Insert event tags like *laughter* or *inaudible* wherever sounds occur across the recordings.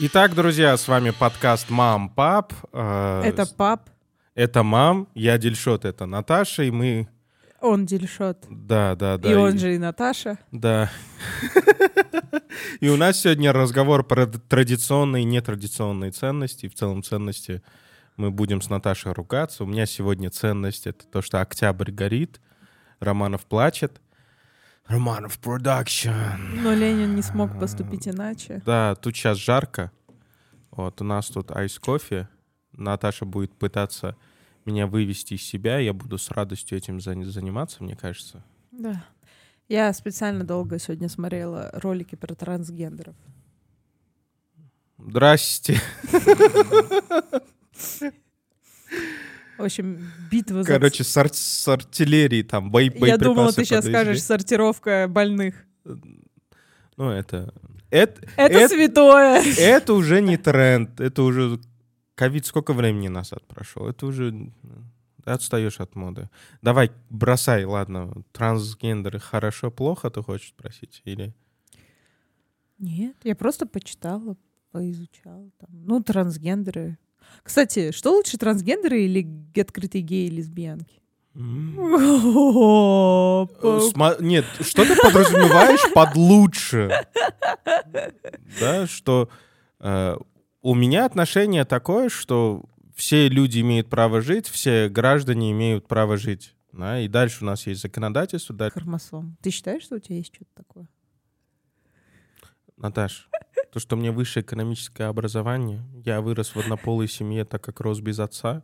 Итак, друзья, с вами подкаст «Мам, пап». Э, Это пап, Это мам, я Дельшот, это Наташа, и мы... он Дельшот. Да, да, да. и он же и Наташа. Да. *laughs* И у нас сегодня разговор про традиционные и нетрадиционные ценности, и в целом ценности мы будем с Наташей ругаться. У меня сегодня ценность — это то, что октябрь горит, Романов плачет. Романов продакшн. Но Ленин не смог поступить иначе. Да, тут сейчас жарко. Вот, у нас тут айс кофе. Наташа будет пытаться меня вывести из себя. Я буду с радостью этим зан- заниматься, мне кажется. Да. Я специально долго сегодня смотрела ролики про трансгендеров. Здрасте. В общем, битва за... Короче, с, ар- с артиллерией там бои, Я думала, ты сейчас подвезли. скажешь сортировка больных. Ну, это... Это, Это, это, святое! это уже не тренд. Это уже... Ковид сколько времени назад прошел? Это уже... Отстаешь от моды. Давай, бросай, ладно. Трансгендеры хорошо, плохо, ты хочешь спросить? Или... Нет, я просто почитала, поизучала. Там. Ну, трансгендеры. Кстати, что лучше, трансгендеры или открытые геи и лесбиянки? Нет, что ты подразумеваешь под лучше? Да, что э, у меня отношение такое, что все люди имеют право жить, все граждане имеют право жить. Да, и дальше у нас есть законодательство. да. Хромосом. Ты считаешь, что у тебя есть что-то такое? Наташ, то, что у меня высшее экономическое образование, я вырос в однополой семье, так как рос без отца,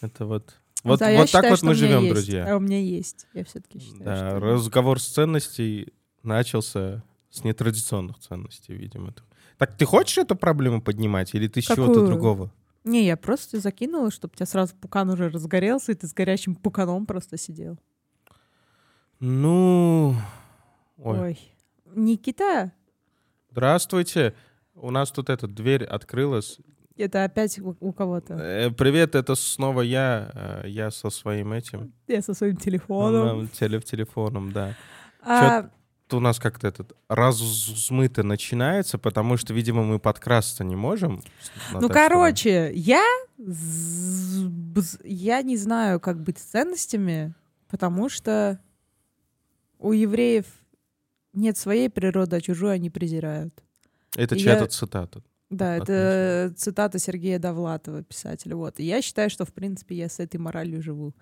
это вот... Вот, Да, вот так считаю, вот что мы живем, есть. друзья. А у меня есть. Я все-таки считаю, Да, что... разговор с ценностей начался с нетрадиционных ценностей, видимо. Так ты хочешь эту проблему поднимать или ты с чего-то другого? Не, я просто закинула, чтобы у тебя сразу пукан уже разгорелся, и ты с горящим пуканом просто сидел. Ну, ой, Ой. Никита, здравствуйте. У нас тут эта дверь открылась. Это опять у, кого-то. Э, привет, это снова я. э, Я со своим этим Я со своим телефоном. э, теле- телефоном, да. А, Это у нас как-то этот размыто начинается, потому что, видимо, мы подкрасться не можем. ну, короче, я, я не знаю, как быть с ценностями, потому что у евреев нет своей природы, а чужую они презирают. Это чья-то цитата. Да, Отлично. это цитата Сергея Довлатова, писателя. Вот. И я считаю, что, в принципе, я с этой моралью живу.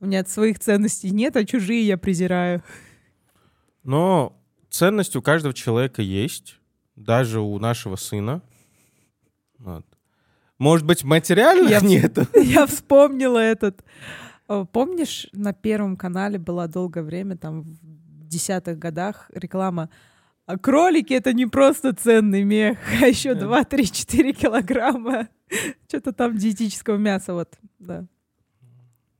У меня своих ценностей нет, а чужие я презираю. Но ценность у каждого человека есть, даже у нашего сына. Вот. Может быть, материальных Я- нет? *laughs* Я вспомнила этот. Помнишь, на Первом канале была долгое время, там, в десятых годах реклама а кролики — это не просто ценный мех, *laughs* а еще Да. 2, 3, 4 килограмма *laughs* что-то там диетического мяса, вот, да.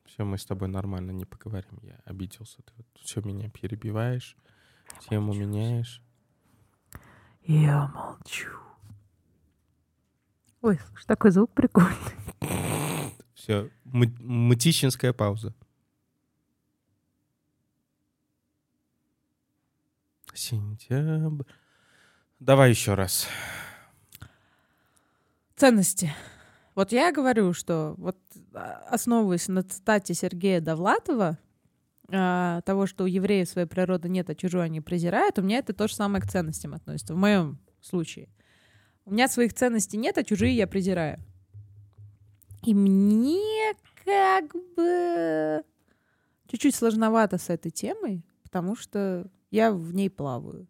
Все, мы с тобой нормально не поговорим. Я обиделся. Ты все меня перебиваешь, тему меняешь. Я молчу. Ой, слушай, такой звук прикольный. Все, мытищинская пауза. Сентябрь. Давай еще раз. Ценности. Вот я говорю, что вот а, основываясь на цитате Сергея Довлатова, а, того, что у евреев своей природы нет, а чужую они презирают, у меня это то же самое к ценностям относится, в моем случае. У меня своих ценностей нет, а чужие я презираю. И мне как бы чуть-чуть сложновато с этой темой, потому что я в ней плаваю.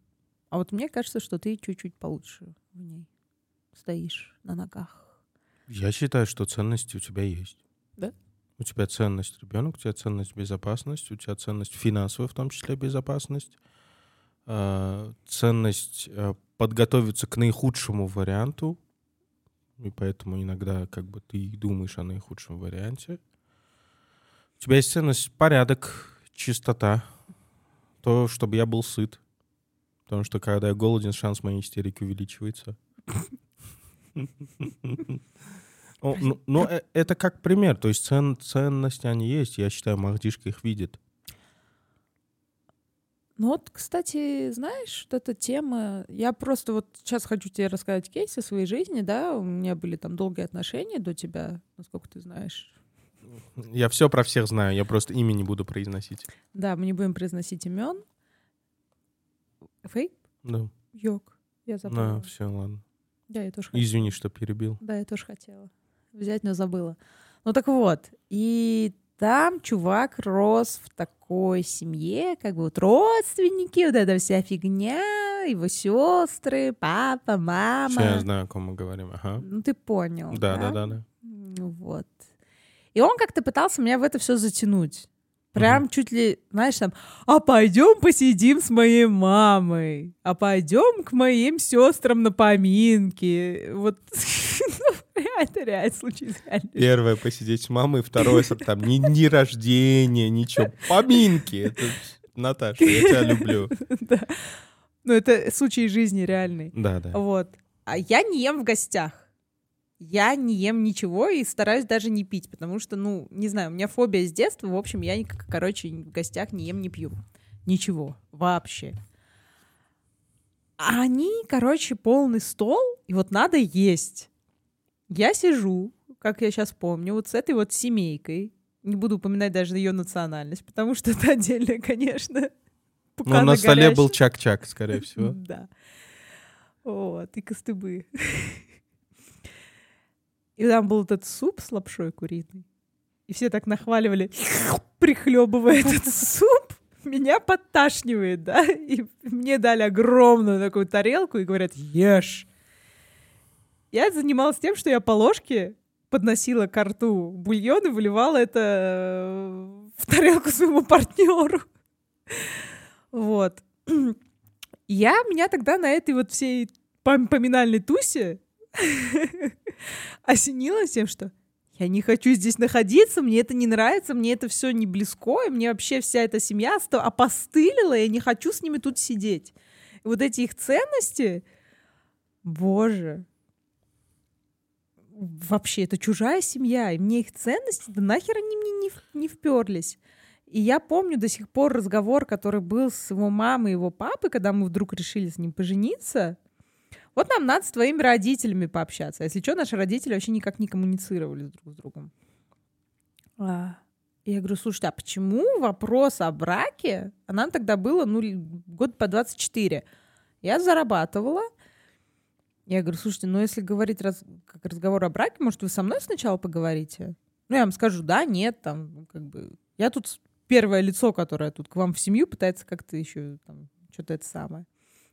А вот мне кажется, что ты чуть-чуть получше в ней стоишь на ногах. Я считаю, что ценности у тебя есть. Да? У тебя ценность ребенок, у тебя ценность безопасность, у тебя ценность финансовая, в том числе безопасность, э, ценность э, подготовиться к наихудшему варианту, и поэтому иногда как бы ты думаешь о наихудшем варианте. У тебя есть ценность порядок, чистота, то, чтобы я был сыт. Потому что когда я голоден, шанс моей истерики увеличивается. О, Ну, ну, э, это как пример. То есть цен, ценности они есть. Я считаю, Махдишка их видит. Ну вот, кстати, знаешь, вот эта тема... Я просто вот сейчас хочу тебе рассказать кейс о своей жизни, да, у меня были там долгие отношения до тебя, насколько ты знаешь. Я все про всех знаю, я просто имя не буду произносить. Да, мы не будем произносить имен. Фейп? Да. Йог. Я забыла. На, все, ладно. Да, я тоже хотела. Извини, что перебил. Да, я тоже хотела взять, но забыла. Ну так вот, и там чувак рос в такой семье, как бы вот родственники, вот эта вся фигня, его сестры, папа, мама. Все, я знаю, о ком мы говорим. Ага. Ну ты понял. Да, да, да, да. Ну вот. И он как-то пытался меня в это все затянуть. Прям чуть ли, знаешь, там, а пойдем посидим с моей мамой, а пойдем к моим сестрам на поминки. Вот *laughs* ну, это реально случилось. Первое посидеть с мамой, второе там ни, ни рождения, ничего. Поминки. Это, Наташа, я тебя люблю. *laughs* Да. Ну, это случай из жизни реальный. Да, да. Вот. А я не ем в гостях. Я не ем ничего и стараюсь даже не пить, потому что, ну, не знаю, у меня фобия с детства. В общем, я, никак- короче, в гостях не ем, не пью. Ничего. Вообще. А они, короче, полный стол, и вот надо есть. Я сижу, как я сейчас помню, вот с этой вот семейкой. Не буду упоминать даже ее национальность, потому что это отдельно, конечно. Ну, на столе был чак-чак, скорее всего. *laughs* Да. Вот, и костыбы. *laughs* И там был этот суп с лапшой куриной. И все так нахваливали, прихлебывая этот *laughs* суп. Меня подташнивает, да? И мне дали огромную такую тарелку и говорят, ешь. Я занималась тем, что я по ложке подносила к рту бульон и выливала это э, в тарелку своему партнеру. Вот. Я меня тогда на этой вот всей пом- поминальной тусе осенило тем, что я не хочу здесь находиться, мне это не нравится, мне это все не близко, и мне вообще вся эта семья опостылила, я не хочу с ними тут сидеть. И вот эти их ценности, боже, вообще, это чужая семья, и мне их ценности, да нахер они мне не, не вперлись. И я помню до сих пор разговор, который был с его мамой и его папой, когда мы вдруг решили с ним пожениться. Вот нам надо с твоими родителями пообщаться. Если что, наши родители вообще никак не коммуницировали друг с другом. А, я говорю, слушайте, а почему вопрос о браке, а нам тогда было, ну, год по 24. Я зарабатывала. Я говорю, слушайте, ну, если говорить раз, как разговор о браке, может, вы со мной сначала поговорите? Ну, я вам скажу, да, нет, там, как бы... Я тут первое лицо, которое тут к вам в семью пытается как-то еще там что-то это самое.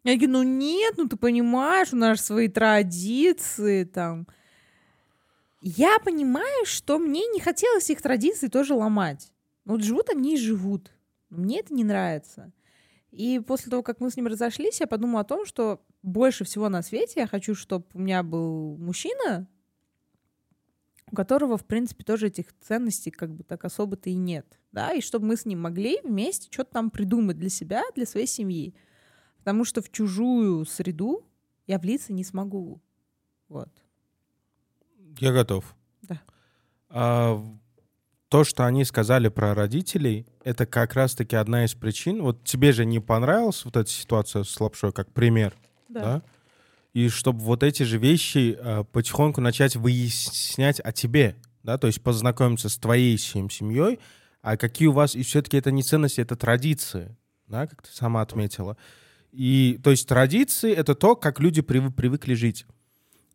Я говорю, ну нет, ну ты понимаешь, у нас свои традиции там. Я понимаю, что мне не хотелось их традиции тоже ломать. Вот живут они и живут. Мне это не нравится. И после того, как мы с ним разошлись, я подумала о том, что больше всего на свете я хочу, чтобы у меня был мужчина, у которого, в принципе, тоже этих ценностей как бы так особо-то и нет. Да, и чтобы мы с ним могли вместе что-то там придумать для себя, для своей семьи. Потому что в чужую среду я влиться не смогу. Вот. Я готов. Да. А, то, что они сказали про родителей, это как раз-таки одна из причин. Вот тебе же не понравилась вот эта ситуация с лапшой, как пример, да? И чтобы вот эти же вещи а, потихоньку начать выяснять о тебе, да, то есть познакомиться с твоей сем- семьей, а какие у вас, и все-таки это не ценности, это традиции, да, как ты сама отметила. И, то есть традиции — это то, как люди прив- привыкли жить.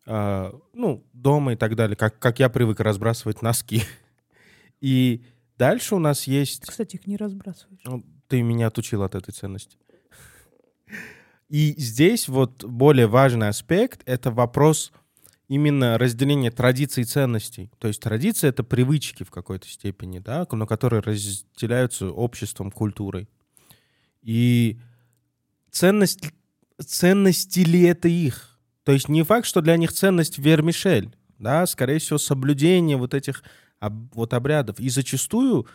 А, ну, дома и так далее, как, как я привык разбрасывать носки. *laughs* И дальше у нас есть... Кстати, их не разбрасываешь. Ну, Ты меня отучил от этой ценности. И здесь вот более важный аспект — это вопрос именно разделения традиций и ценностей. То есть традиции — это привычки в какой-то степени, да, но которые разделяются обществом, культурой. И ценность, ценности ли это их? То есть не факт, что для них ценность вермишель, да, скорее всего, соблюдение вот этих об- вот обрядов. И зачастую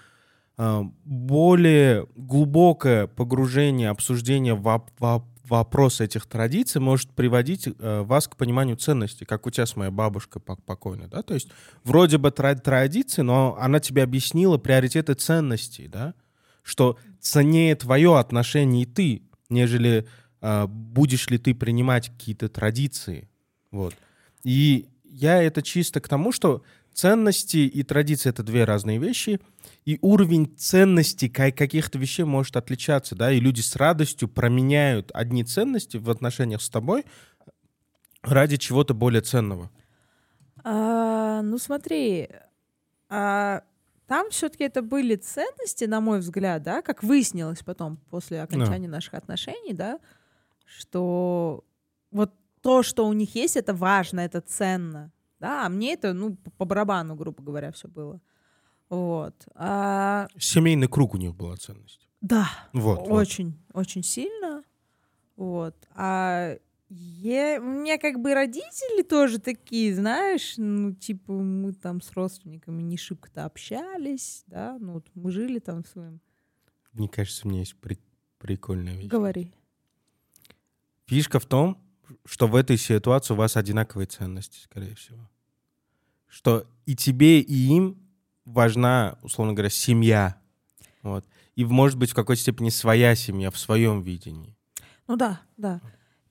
а, более глубокое погружение, обсуждение воп- воп- вопроса этих традиций может приводить э, вас к пониманию ценностей, как у тебя с моей бабушкой пок- покойной, да, то есть вроде бы тра- традиции, но она тебе объяснила приоритеты ценностей, да, что ценнее твое отношение и ты, нежели а, будешь ли ты принимать какие-то традиции. Вот. И я это чисто к тому, что ценности и традиции — это две разные вещи, и уровень ценностей каких-то вещей может отличаться, да, и люди с радостью променяют одни ценности в отношениях с тобой ради чего-то более ценного. А, ну смотри, а, там все-таки это были ценности, на мой взгляд, да, как выяснилось потом после окончания да. наших отношений, да, что вот то, что у них есть, это важно, это ценно. Да, а мне это, ну, по барабану, грубо говоря, все было. Вот. А... Семейный круг у них была ценность. Да. Вот. Очень, вот. очень сильно. Вот. А я, у меня как бы родители тоже такие, знаешь, ну, типа, мы там с родственниками не шибко-то общались, да, ну, вот мы жили там своим. Мне кажется, у меня есть при- прикольная вещь. Говори. Фишка в том, что в этой ситуации у вас одинаковые ценности, скорее всего. Что и тебе, и им важна, условно говоря, семья. Вот. И, может быть, в какой-то степени своя семья в своем видении. Ну да, да.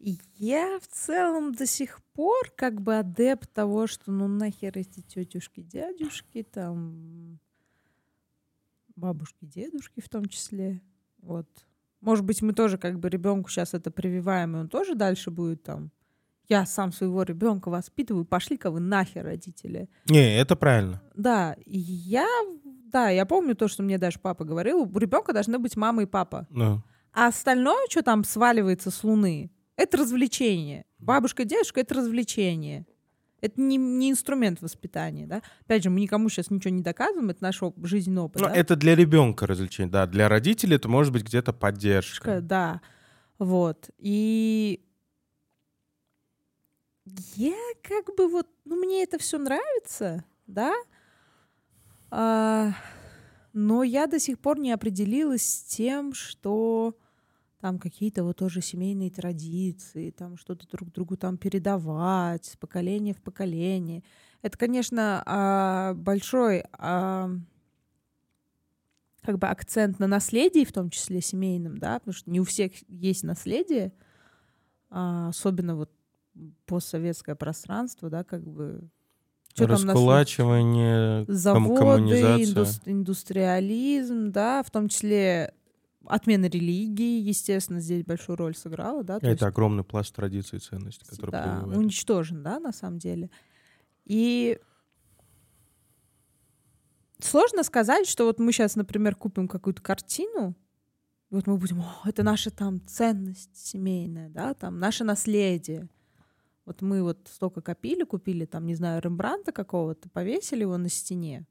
Я в целом до сих пор как бы адепт того, что ну нахер эти тетюшки, дядюшки, там бабушки, дедушки в том числе. Вот. Может быть, мы тоже как бы ребенку сейчас это прививаем, и он тоже дальше будет там. Я сам своего ребенка воспитываю, пошли-ка вы нахер, родители. Не, это правильно. Да, я, да, я помню то, что мне даже папа говорил, у ребенка должны быть мама и папа. Да. А остальное, что там сваливается с луны, это развлечение. Бабушка, дедушка — это развлечение. Это не, не инструмент воспитания, да. Опять же, мы никому сейчас ничего не доказываем, это наш оп- жизненный опыт. Ну, да? это для ребенка развлечение, да. Для родителей это может быть где-то поддержка. Да, вот. И я как бы вот, ну, мне это все нравится, да, а, но я до сих пор не определилась с тем, что там какие-то вот тоже семейные традиции, там что-то друг другу там передавать с поколения в поколение. Это, конечно, а, большой а, как бы акцент на наследии, в том числе семейном, да, потому что не у всех есть наследие, а, особенно вот постсоветское пространство, да, как бы что Раскулачивание, заводы, коммунизация. индустриализм, да, в том числе Отмена религии, естественно, здесь большую роль сыграла, да. Это есть, огромный пласт традиций и ценностей, который да, уничтожен, да, на самом деле. И сложно сказать, что вот мы сейчас, например, купим какую-то картину, вот мы будем, О, это наша там ценность семейная, да, там наше наследие. Вот мы вот столько копили, купили там, не знаю, Рембранта какого-то, повесили его на стене.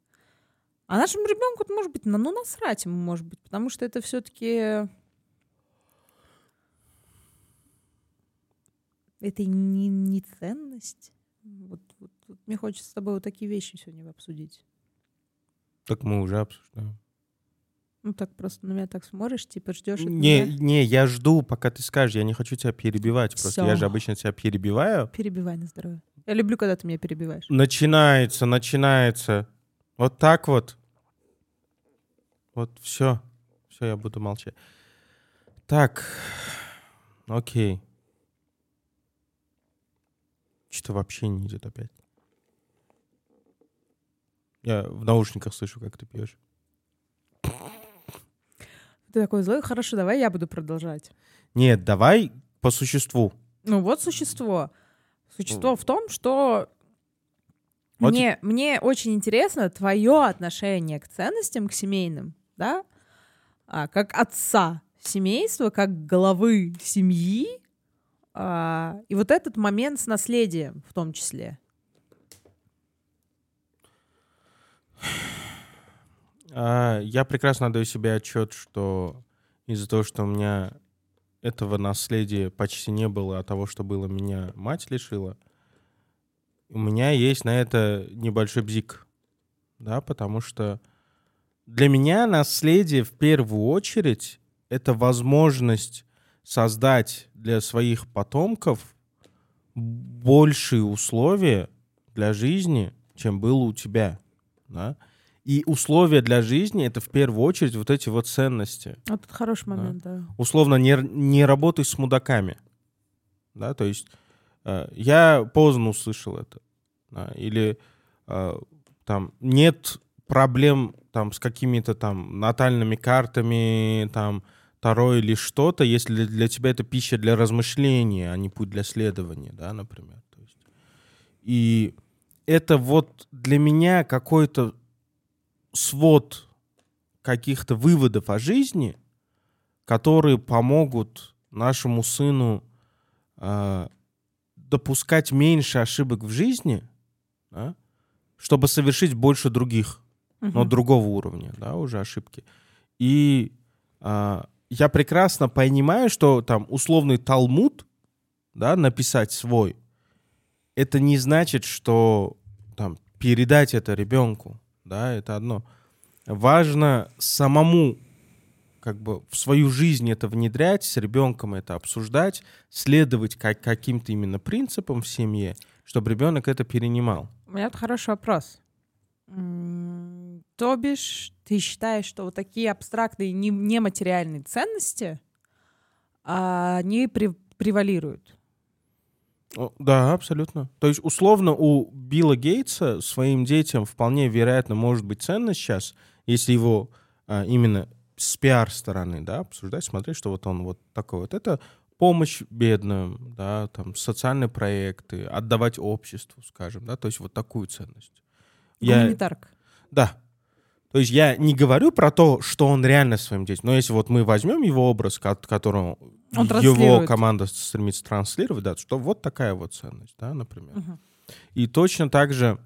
А нашему ребенку, может быть, ну, ну насрать ему, может быть, потому что это все-таки это не, не ценность. Вот, вот, вот мне хочется с тобой вот такие вещи сегодня обсудить. Так мы уже обсуждаем. Ну так просто на меня так смотришь, типа ждешь. Не, меня. не, я жду, пока ты скажешь. Я не хочу тебя перебивать. Просто Всё. я же обычно тебя перебиваю. Перебивай на здоровье. Я люблю, когда ты меня перебиваешь. Начинается, начинается. Вот так вот. Вот все. Все, я буду молчать. Так. Окей. Что-то вообще не идет опять. Я в наушниках слышу, как ты пьешь. Ты такой злой. Хорошо, давай я буду продолжать. Нет, давай по существу. Ну вот существо. Существо в том, что вот. Мне, мне очень интересно твое отношение к ценностям, к семейным да, а, как отца семейства, как главы семьи, а, и вот этот момент с наследием в том числе. А, я прекрасно отдаю себе отчет, что из-за того, что у меня этого наследия почти не было, а того, что было, меня мать лишила, у меня есть на это небольшой бзик, да, потому что для меня наследие в первую очередь это возможность создать для своих потомков большие условия для жизни, чем было у тебя. Да? И условия для жизни — это в первую очередь вот эти вот ценности. Вот это хороший момент, да. Условно, не, не работай с мудаками. Да, то есть э, я поздно услышал это. Да, или э, там нет проблем там с какими-то там натальными картами, там второе или что-то, если для, для тебя это пища для размышления, а не путь для следования, да, например. То есть, и это вот для меня какой-то свод каких-то выводов о жизни, которые помогут нашему сыну э, допускать меньше ошибок в жизни, да, чтобы совершить больше других, uh-huh. но другого уровня, да, уже ошибки. И э, я прекрасно понимаю, что там условный Талмуд, да, написать свой, это не значит, что там передать это ребенку да, это одно. Важно самому как бы в свою жизнь это внедрять, с ребенком это обсуждать, следовать как, каким-то именно принципам в семье, чтобы ребенок это перенимал. У меня тут хороший вопрос. То бишь, ты считаешь, что вот такие абстрактные, нематериальные ценности, а, они превалируют? Да, абсолютно. То есть, условно, у Билла Гейтса своим детям вполне вероятно может быть ценно сейчас, если его а, именно с пиар-стороны, да, обсуждать, смотреть, что вот он вот такой вот. Это помощь бедным, да, там, социальные проекты, отдавать обществу, скажем, да, то есть вот такую ценность. Гуманитарка. Я... Да, то есть я не говорю про то, что он реально своим детям, но если вот мы возьмем его образ, которым он его команда стремится транслировать, да, что вот такая вот ценность, да, например. Угу. И точно так же,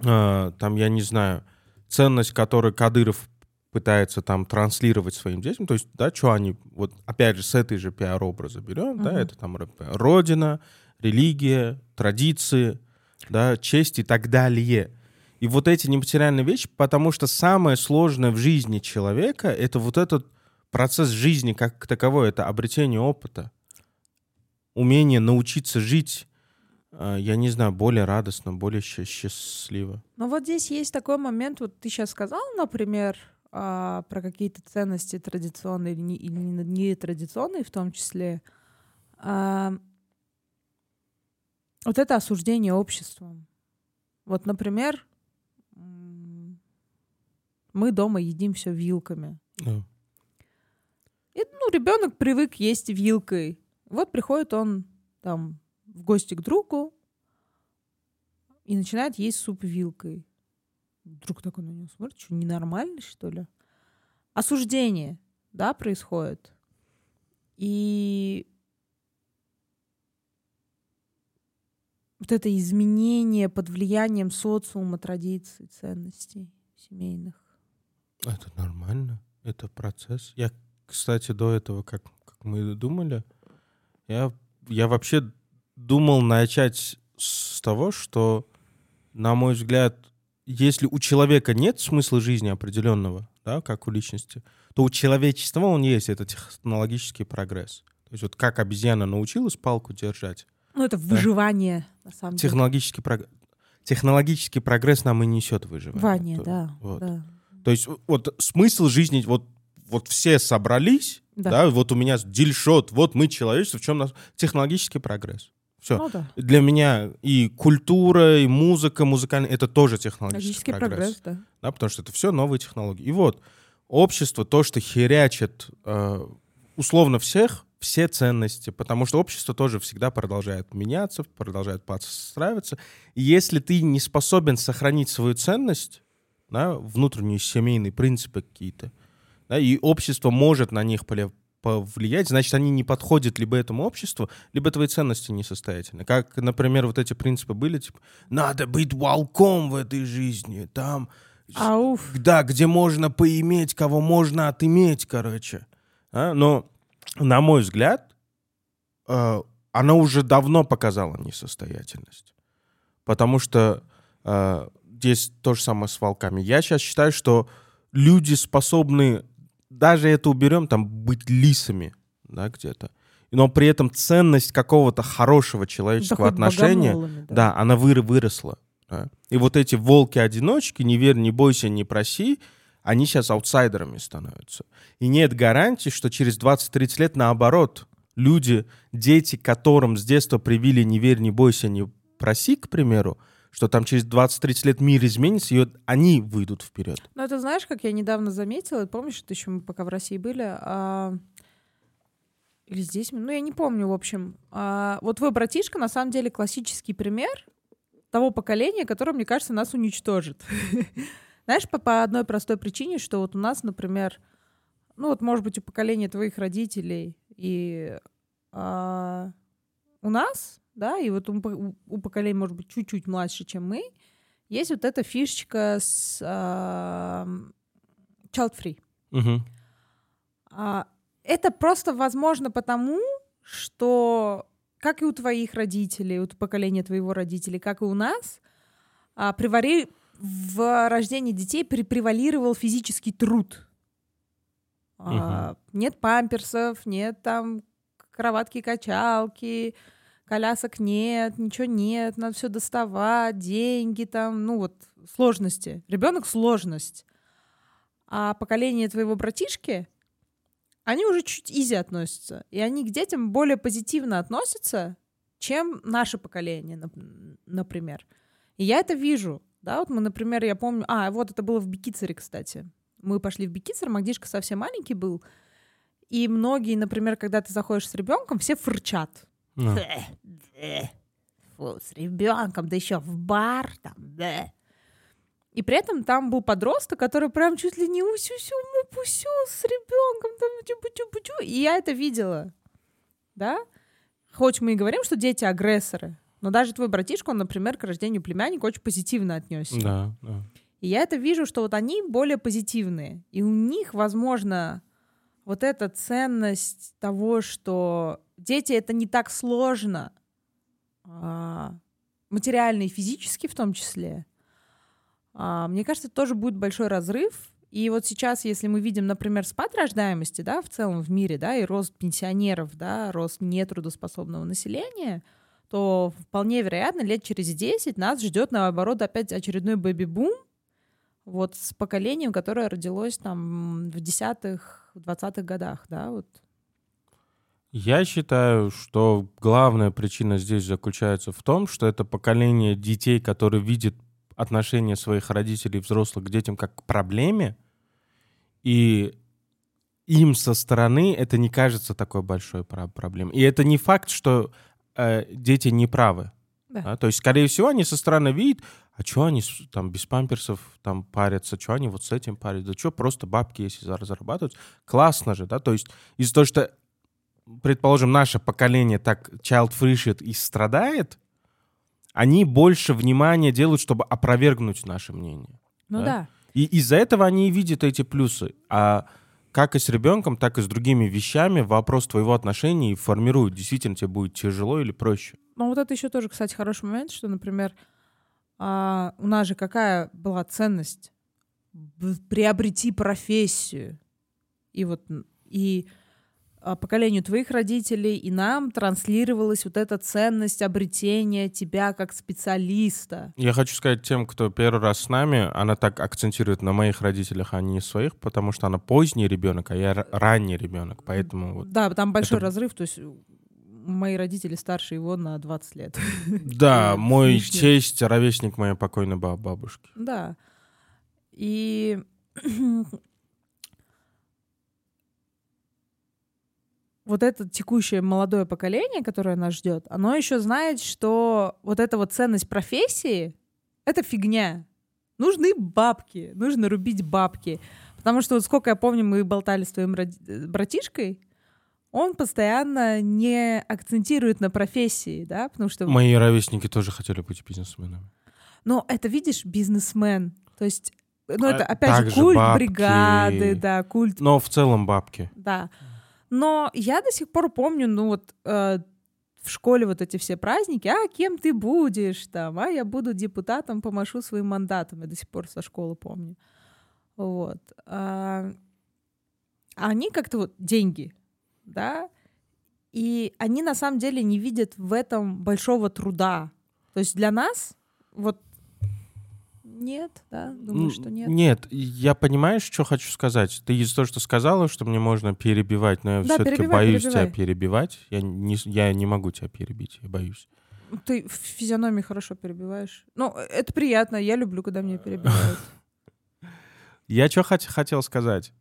э, там, я не знаю, ценность, которую Кадыров пытается там транслировать своим детям, то есть, да, что они, вот опять же, с этой же пиар-образа берем, угу. да, это там родина, религия, традиции, да, честь и так далее. И вот эти нематериальные вещи, потому что самое сложное в жизни человека — это вот этот процесс жизни как таковой, это обретение опыта, умение научиться жить, а, я не знаю, более радостно, более счастливо. Но вот здесь есть такой момент, вот ты сейчас сказал, например, а, про какие-то ценности традиционные или нетрадиционные в том числе. А, вот это осуждение обществом. Вот, например, мы дома едим все вилками. Да. И, ну, ребенок привык есть вилкой. Вот приходит он там в гости к другу и начинает есть суп вилкой. Друг такой на него смотрит, что ненормальный, что ли? Осуждение, да, происходит. И вот это изменение под влиянием социума, традиций, ценностей семейных. Это нормально, это процесс. Я, кстати, до этого, как, как мы думали, я, я вообще думал начать с того, что, на мой взгляд, если у человека нет смысла жизни определенного, да, как у личности, то у человечества он есть, это технологический прогресс. То есть вот как обезьяна научилась палку держать. Ну, это выживание, да? на самом деле. Технологический, прог... Технологический прогресс нам и несет выживание. Ваня, да, вот. да. То есть вот смысл жизни, вот, вот все собрались, да. да, вот у меня дельшот, вот мы человечество, в чем нас технологический прогресс. Все. Ну, да. Для меня и культура, и музыка, музыкальная, это тоже технологический прогресс. прогресс да. да. Потому что это все новые технологии. И вот общество, то, что херячит э, условно всех, все ценности, потому что общество тоже всегда продолжает меняться, продолжает подстраиваться. И если ты не способен сохранить свою ценность, да, внутренние семейные принципы какие-то, да, и общество может на них повлиять, значит, они не подходят либо этому обществу, либо твои ценности несостоятельны. Как, например, вот эти принципы были, типа, надо быть волком в этой жизни, там, Ауф. да, где можно поиметь, кого можно отыметь, короче. А? Но, на мой взгляд, э, она уже давно показала несостоятельность. Потому что э, здесь то же самое с волками. Я сейчас считаю, что люди способны, даже это уберем, там, быть лисами, да, где-то. Но при этом ценность какого-то хорошего человеческого да отношения, да. да, она вы, выросла. Да? И вот эти волки-одиночки, не верь, не бойся, не проси, они сейчас аутсайдерами становятся. И нет гарантии, что через 20-30 лет наоборот, люди, дети, которым с детства привили «не верь, не бойся, не проси», к примеру, что там через 20-30 лет мир изменится, и они выйдут вперед. Ну, это знаешь, как я недавно заметила, помнишь, это еще мы пока в России были, а... или здесь, ну, я не помню, в общем. А... Вот твой братишка, на самом деле, классический пример того поколения, которое, мне кажется, нас уничтожит. *laughs* Знаешь, по, по одной простой причине, что вот у нас, например, ну вот, может быть, у поколения твоих родителей и а, у нас, да, и вот у, у поколения, может быть, чуть-чуть младше, чем мы, есть вот эта фишечка с а, child-free. Угу. А, это просто возможно потому, что как и у твоих родителей, у поколения твоего родителей, как и у нас, а, привари... в рождении детей превалировал физический труд. А, нет памперсов, нет там кроватки-качалки, колясок нет, ничего нет, надо все доставать, деньги там, ну вот сложности. Ребенок сложность. А поколение твоего братишки, они уже чуть изи относятся. И они к детям более позитивно относятся, чем наше поколение, например. И я это вижу. Да, вот мы, например, я помню... А, вот это было в Бикицере, кстати. Мы пошли в Бикицер, Магдишка совсем маленький был. И многие, например, когда ты заходишь с ребенком, все фырчат. Да. Фу, с ребенком, да еще в бар, там, да. И при этом там был подросток, который прям чуть ли не усю-сю, пусю с ребенком, там, тю И я это видела. Да? Хоть мы и говорим, что дети агрессоры, но даже твой братишка, он, например, к рождению племянника очень позитивно отнесся. Да, да. И я это вижу, что вот они более позитивные. И у них, возможно, вот эта ценность того, что дети это не так сложно, а, материально и физически в том числе, а, мне кажется, тоже будет большой разрыв. И вот сейчас, если мы видим, например, спад рождаемости, да, в целом в мире, да, и рост пенсионеров, да, рост нетрудоспособного населения, то вполне вероятно, лет через 10 нас ждет, наоборот, опять очередной бэби-бум, вот с поколением, которое родилось там в десятых, 20-х годах, да, вот. Я считаю, что главная причина здесь заключается в том, что это поколение детей, которые видят отношение своих родителей, взрослых к детям как к проблеме, и им со стороны это не кажется такой большой проблемой. И это не факт, что э, дети не правы. Да. Да? То есть, скорее всего, они со стороны видят, а что они там без памперсов там парятся, что они вот с этим парятся, да что, просто бабки если зарабатывать, классно же, да, то есть из-за того, что, предположим, наше поколение так child free и страдает, они больше внимания делают, чтобы опровергнуть наше мнение. Ну да. да. И из-за этого они и видят эти плюсы. А как и с ребенком, так и с другими вещами вопрос твоего отношения формирует, действительно тебе будет тяжело или проще. Ну вот это еще тоже, кстати, хороший момент, что, например, а, у нас же какая была ценность? Приобрети профессию. И вот и поколению твоих родителей и нам транслировалась вот эта ценность обретения тебя как специалиста. Я хочу сказать тем, кто первый раз с нами, она так акцентирует на моих родителях, а не своих, потому что она поздний ребенок, а я ранний ребенок, поэтому вот. Да, там большой это... разрыв, то есть мои родители старше его на 20 лет. Да, *laughs* мой честь ровесник моей покойной бабушки. Да. И *clears throat* вот это текущее молодое поколение, которое нас ждет, оно еще знает, что вот эта вот ценность профессии — это фигня. Нужны бабки, нужно рубить бабки. Потому что вот сколько я помню, мы болтали с твоим братишкой, он постоянно не акцентирует на профессии, да, потому что... Мои ровесники тоже хотели быть бизнесменами. Но это, видишь, бизнесмен. То есть, ну, это, а опять же, культ бабки. бригады, да, культ... Но в целом бабки. Да. Но я до сих пор помню, ну, вот э, в школе вот эти все праздники, а кем ты будешь там, а я буду депутатом, помашу своим мандатом, я до сих пор со школы помню. Вот. А, они как-то вот деньги, да, и они на самом деле не видят в этом большого труда. То есть для нас вот Нет, да, думаю, что нет. Нет, я понимаешь, что хочу сказать? Ты из-за того, что сказала, что мне можно перебивать, но я Да, все-таки боюсь перебивай. тебя перебивать. Я не, я не могу тебя перебить, я боюсь. Ты в физиономии хорошо перебиваешь. Ну, это приятно, я люблю, когда меня перебивают. *laughs* Я что хотел сказать?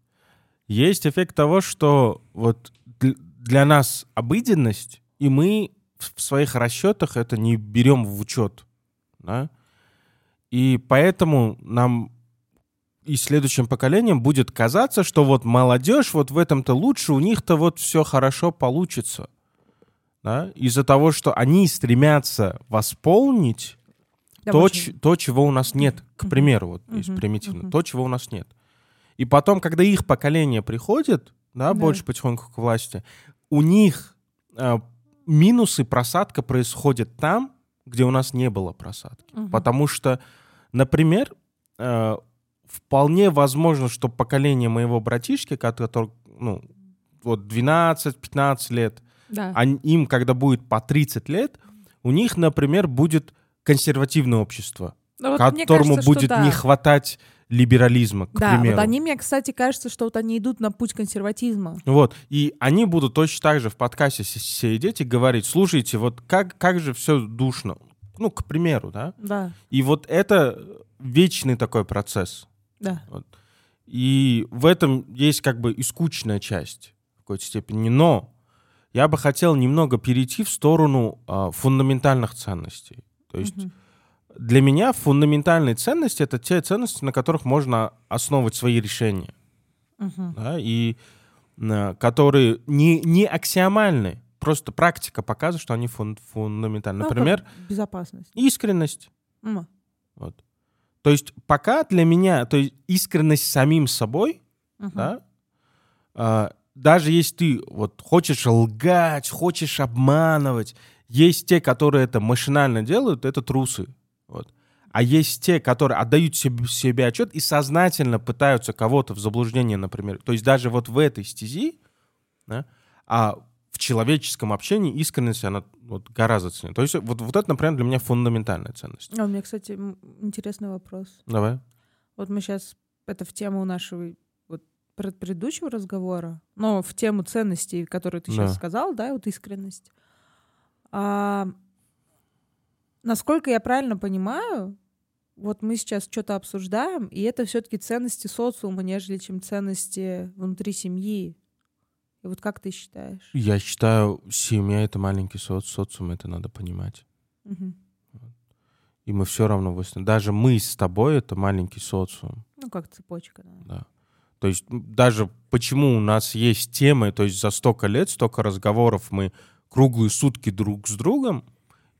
Есть эффект того, что вот дл- для нас обыденность, и мы в своих расчетах это не берем в учет. Да? И поэтому нам и следующим поколениям будет казаться, что вот молодежь вот в этом-то лучше, у них-то вот все хорошо получится. Да? Из-за того, что они стремятся восполнить Да, то, ч- то, чего у нас нет, к примеру, вот Мгм. примитивно, то, чего у нас нет. И потом, когда их поколение приходит, да, Да. больше потихоньку к власти, у них а, минусы просадка происходят там, где у нас не было просадки. Мгм. Потому что, например, э, вполне возможно, что поколение моего братишки, который, ну, вот 12-15 лет, Да. они- им, когда будет по 30 лет, у них, например, будет консервативное общество, Ну, вот которому кажется, будет да. не хватать либерализма, к Да, примеру. вот они, мне, кстати, кажется, что вот они идут на путь консерватизма. Вот, и они будут точно так же в подкасте сидеть и говорить, слушайте, вот как, как же все душно. Ну, к примеру, да? Да, И вот это вечный такой процесс. да. И в этом есть как бы и скучная часть в какой-то степени. Но я бы хотел немного перейти в сторону а, фундаментальных ценностей. То есть Мгм. Для меня фундаментальные ценности — это те ценности, на которых можно основывать свои решения. Мгм. да, и э, которые не, не аксиомальны. Просто практика показывает, что они фун- фундаментальны. Ну, как Например, безопасность. искренность. М. Вот. То есть пока для меня, то есть искренность самим собой, Мгм. да, а, даже если ты вот хочешь лгать, хочешь обманывать, есть те, которые это машинально делают, это трусы. Вот. А есть те, которые отдают себе, себе отчет и сознательно пытаются кого-то в заблуждение, например. То есть даже вот в этой стези, да, а в человеческом общении искренность, она вот гораздо ценнее. То есть вот, вот это, например, для меня фундаментальная ценность. А у меня, кстати, интересный вопрос. Давай. Вот мы сейчас, это в тему нашего вот пред- предыдущего разговора, но в тему ценностей, которые ты сейчас Да. сказал, да, вот искренность. А, насколько я правильно понимаю, вот мы сейчас что-то обсуждаем, и это все-таки ценности социума, нежели чем ценности внутри семьи. И вот как ты считаешь? Я считаю, семья — это маленький соц, социум, это надо понимать. Мгм. И мы все равно. Даже мы с тобой — это маленький социум. Ну, как цепочка, да. Да. То есть даже почему у нас есть темы, то есть за столько лет, столько разговоров мы круглые сутки друг с другом,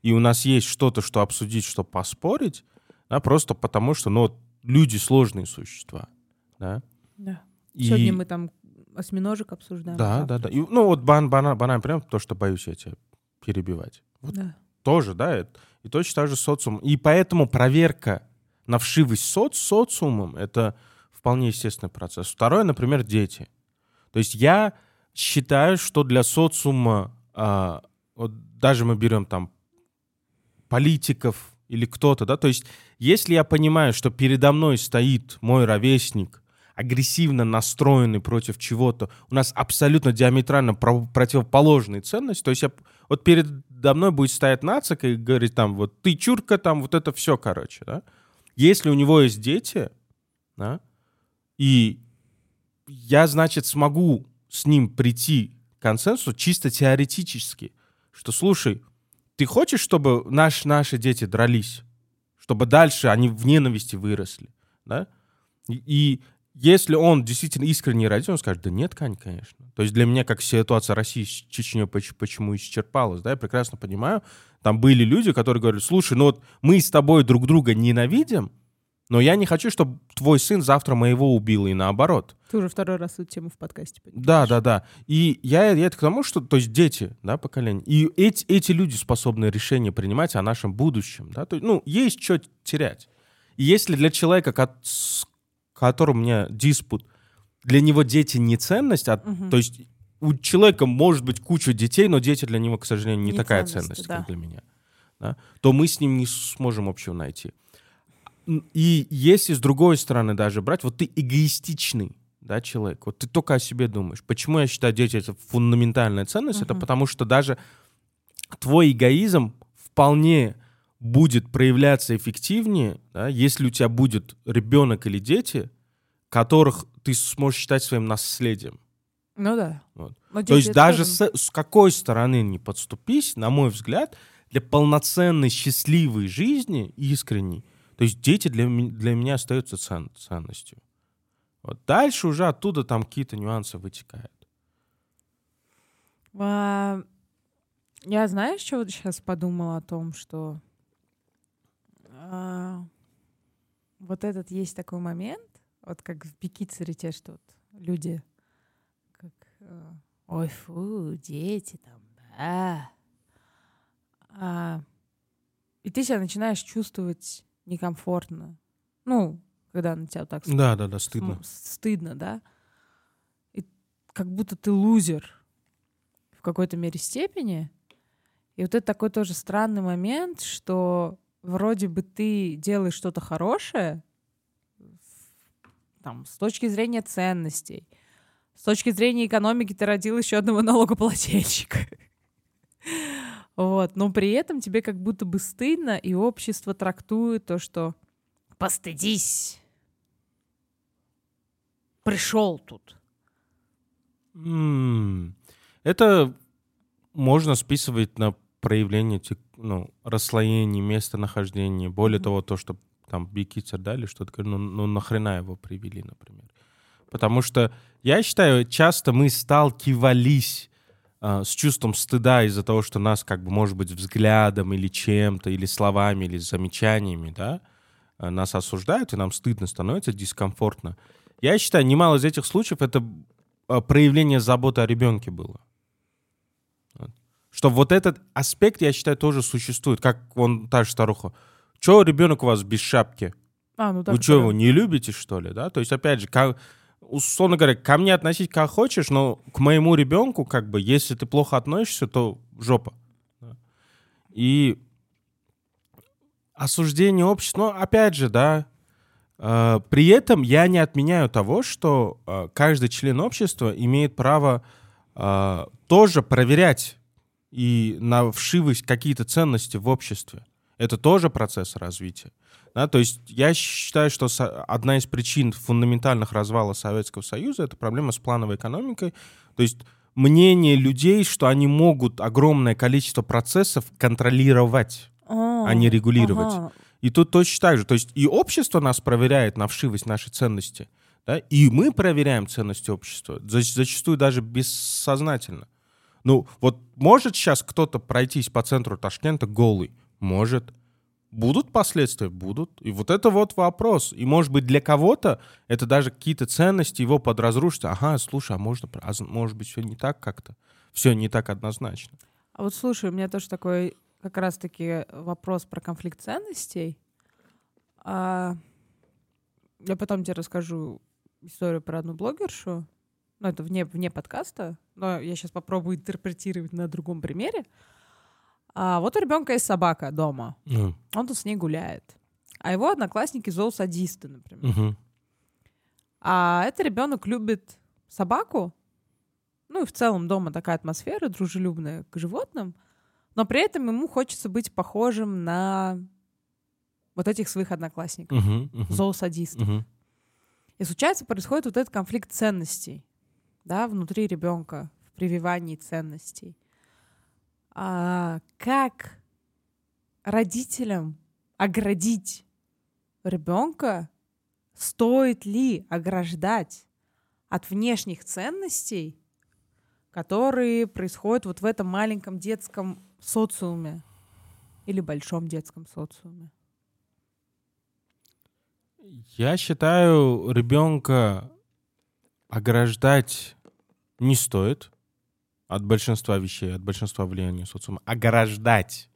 и у нас есть что-то, что обсудить, что поспорить, да, просто потому что, ну, люди сложные существа, да. Да. И- Сегодня мы там осьминожек обсуждаем. Да, да, да. И, ну, вот бан, бана, банально прям то, что боюсь я тебя перебивать. Вот Да. тоже, да, это- и точно так же социум. И поэтому проверка на вшивость соц, социумом — это вполне естественный процесс. Второе, например, дети. То есть я считаю, что для социума, а, вот даже мы берем там политиков или кто-то, да, то есть если я понимаю, что передо мной стоит мой ровесник, агрессивно настроенный против чего-то, у нас абсолютно диаметрально про- противоположные ценности, то есть я, вот передо мной будет стоять нацик и говорить там, вот ты чурка, там вот это все, короче, да. Если у него есть дети, да, и я, значит, смогу с ним прийти к консенсусу чисто теоретически, что, слушай, ты хочешь, чтобы наш, наши дети дрались? Чтобы дальше они в ненависти выросли, да? И, если он действительно искренне родитель, он скажет, да нет, Кань, конечно. То есть для меня, как ситуация России с Чечней, поч- почему исчерпалась, да, я прекрасно понимаю, там были люди, которые говорили, слушай, ну вот мы с тобой друг друга ненавидим, но я не хочу, чтобы твой сын завтра моего убил, и наоборот. Ты уже второй раз эту тему в подкасте Да, поднимаешь. да, да. И я, я это к тому, что, то есть дети, да, поколение. И эти, эти люди способны решения принимать о нашем будущем, да. То есть, ну, есть что терять. И если для человека, ко- с которым у меня диспут, для него дети не ценность, а, Мгм. то есть у человека может быть куча детей, но дети для него, к сожалению, не, Не такая ценности, ценность, да. как для меня, да, то мы с ним не сможем общего найти. И если с другой стороны даже брать, вот ты эгоистичный, да, человек, вот ты только о себе думаешь. Почему я считаю, дети это фундаментальная ценность? Это Мгм. потому что даже твой эгоизм вполне будет проявляться эффективнее, да, если у тебя будет ребенок или дети, которых ты сможешь считать своим наследием. Ну да. Вот. Но То есть это даже тоже- с, с какой стороны не подступись, на мой взгляд, для полноценной счастливой жизни искренней, то есть дети для, для меня остаются цен- ценностью. Вот дальше уже оттуда там какие-то нюансы вытекают. А, Я знаешь, что вот сейчас подумала о том, что а, вот этот есть такой момент, вот как в Бикицере те, что вот люди как э, ой, фу, дети там, да. А, и ты себя начинаешь чувствовать некомфортно. Ну, когда на тебя вот так Да, да, да, стыдно. стыдно, да? И как будто ты лузер в какой-то мере степени. И вот это такой тоже странный момент, что вроде бы ты делаешь что-то хорошее там, с точки зрения ценностей, с точки зрения экономики ты родил еще одного *laughs* налогоплательщика. Вот. Но при этом тебе как будто бы стыдно, и общество трактует то, что постыдись, пришел тут. Это можно списывать на проявление ну, расслоения местонахождения. Более того, то, что там Бикицер дали, что-то, ну, ну нахрена его привели, например. Потому что, я считаю, часто мы сталкивались с чувством стыда из-за того, что нас, как бы, может быть, взглядом или чем-то, или словами, или замечаниями, да, а, нас осуждают, и нам стыдно становится, дискомфортно. Я считаю, немало из этих случаев это а, проявление заботы о ребенке было. Что вот этот аспект, я считаю, тоже существует. Как он, та же старуха. Чего ребенок у вас без шапки? А, ну так Вы что, его не любите, что ли, да? То есть, опять же, как, условно говоря, ко мне относись как хочешь, но к моему ребенку, как бы, если ты плохо относишься, то жопа. И осуждение общества, ну, опять же, да, э, при этом я не отменяю того, что э, каждый член общества имеет право э, тоже проверять и на вшивость какие-то ценности в обществе. Это тоже процесс развития. Да, то есть я считаю, что одна из причин фундаментальных развала Советского Союза это проблема с плановой экономикой. То есть мнение людей, что они могут огромное количество процессов контролировать, а не регулировать. ага. И тут точно так же. То есть и общество нас проверяет на вшивость нашей ценности, да, и мы проверяем ценности общества, за- зачастую даже бессознательно. Ну, вот может сейчас кто-то пройтись по центру Ташкента голый? Может. Будут последствия? Будут. И вот это вот вопрос. И, может быть, для кого-то это даже какие-то ценности его подразрушат. Ага, слушай, а можно, а может быть, все не так как-то? Все не так однозначно. А вот слушай, у меня тоже такой как раз-таки вопрос про конфликт ценностей. А, я потом тебе расскажу историю про одну блогершу. Ну, это вне, вне подкаста, но я сейчас попробую интерпретировать на другом примере. А, вот у ребенка есть собака дома. Ну, Он тут с ней гуляет. А его одноклассники зоосадисты, например. мгм. А этот ребенок любит собаку. Ну и в целом дома такая атмосфера дружелюбная к животным. Но при этом ему хочется быть похожим на вот этих своих одноклассников, Мгм, мгм, зоосадистов. мгм. И случается, происходит вот этот конфликт ценностей, да, внутри ребенка, в прививании ценностей. А как родителям оградить ребенка, стоит ли ограждать от внешних ценностей, которые происходят вот в этом маленьком детском социуме или большом детском социуме? Я считаю, ребенка ограждать не стоит от большинства вещей, от большинства влияния социума. Ограждать.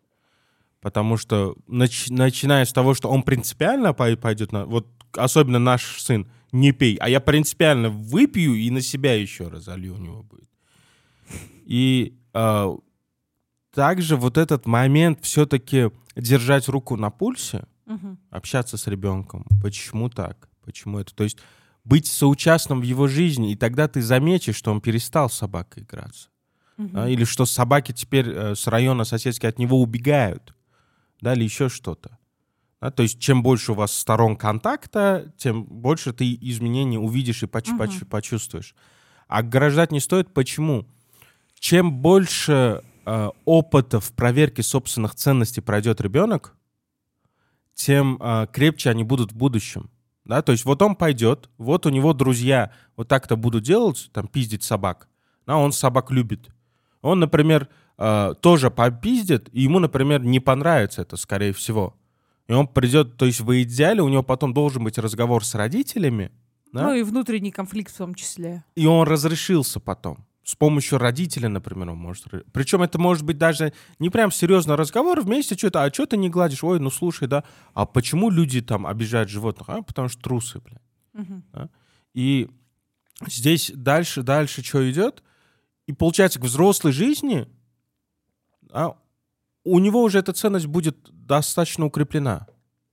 Потому что, нач- начиная с того, что он принципиально пой- пойдет на... Вот особенно наш сын, не пей, а я принципиально выпью и на себя еще раз залью у него будет. И а, также вот этот момент все-таки держать руку на пульсе, Мгм. общаться с ребенком. Почему так? Почему это? То есть быть соучастным в его жизни, и тогда ты заметишь, что он перестал с собакой играться. Да, или что собаки теперь э, с района соседские от него убегают, да, или еще что-то. Да, то есть чем больше у вас сторон контакта, тем больше ты изменений увидишь и поч- Мгм. поч- почувствуешь. А ограждать не стоит. Почему? Чем больше э, опыта в проверке собственных ценностей пройдет ребенок, тем э, крепче они будут в будущем. Да, то есть вот он пойдет, вот у него друзья вот так-то будут делать, там, пиздить собак. Да, он собак любит. Он, например, э, тоже попиздит, и ему, например, не понравится это, скорее всего. И он придет, то есть в идеале у него потом должен быть разговор с родителями, да? Ну и внутренний конфликт в том числе. и он разрешился потом. С помощью родителя, например, он может... Причем это может быть даже не прям серьезный разговор, вместе что-то, а что ты не гладишь? Ой, ну слушай, да, а почему люди там обижают животных? А, потому что трусы, блин. Мгм. И здесь дальше, дальше что идет? И получается, к взрослой жизни а, у него уже эта ценность будет достаточно укреплена.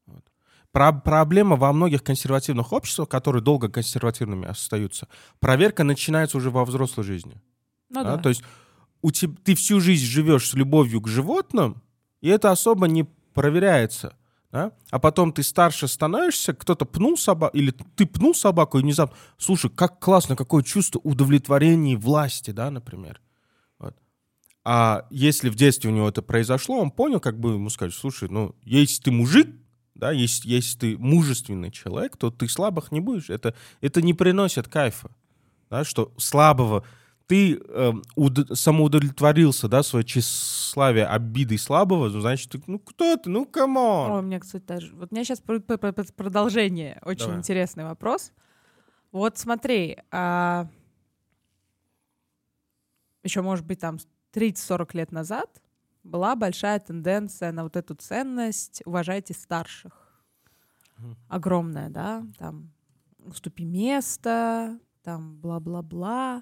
Вот. Про- проблема во многих консервативных обществах, которые долго консервативными остаются, проверка начинается уже во взрослой жизни. Ну да? да. То есть у теб- ты всю жизнь живешь с любовью к животным, и это особо не проверяется. Да? А потом ты старше становишься, кто-то пнул собаку, или ты пнул собаку, и внезапно, слушай, как классно, какое чувство удовлетворения власти, да, например. Вот. А если в детстве у него это произошло, он понял, как бы ему сказать, слушай, ну, если ты мужик, да, если, если ты мужественный человек, то ты слабых не будешь. Это, это не приносит кайфа. Да, что слабого ты э, уд- самоудовлетворился, да, свое тщеславие обидой слабого, ну, значит, ты, ну, кто ты, ну, Ой, come on. у меня, кстати, даже... Вот у меня сейчас продолжение. Очень Давай. интересный вопрос. Вот смотри, еще, может быть, там 30-40 лет назад была большая тенденция на вот эту ценность «уважайте старших». Огромная, да? Там «уступи место», там бла-бла-бла,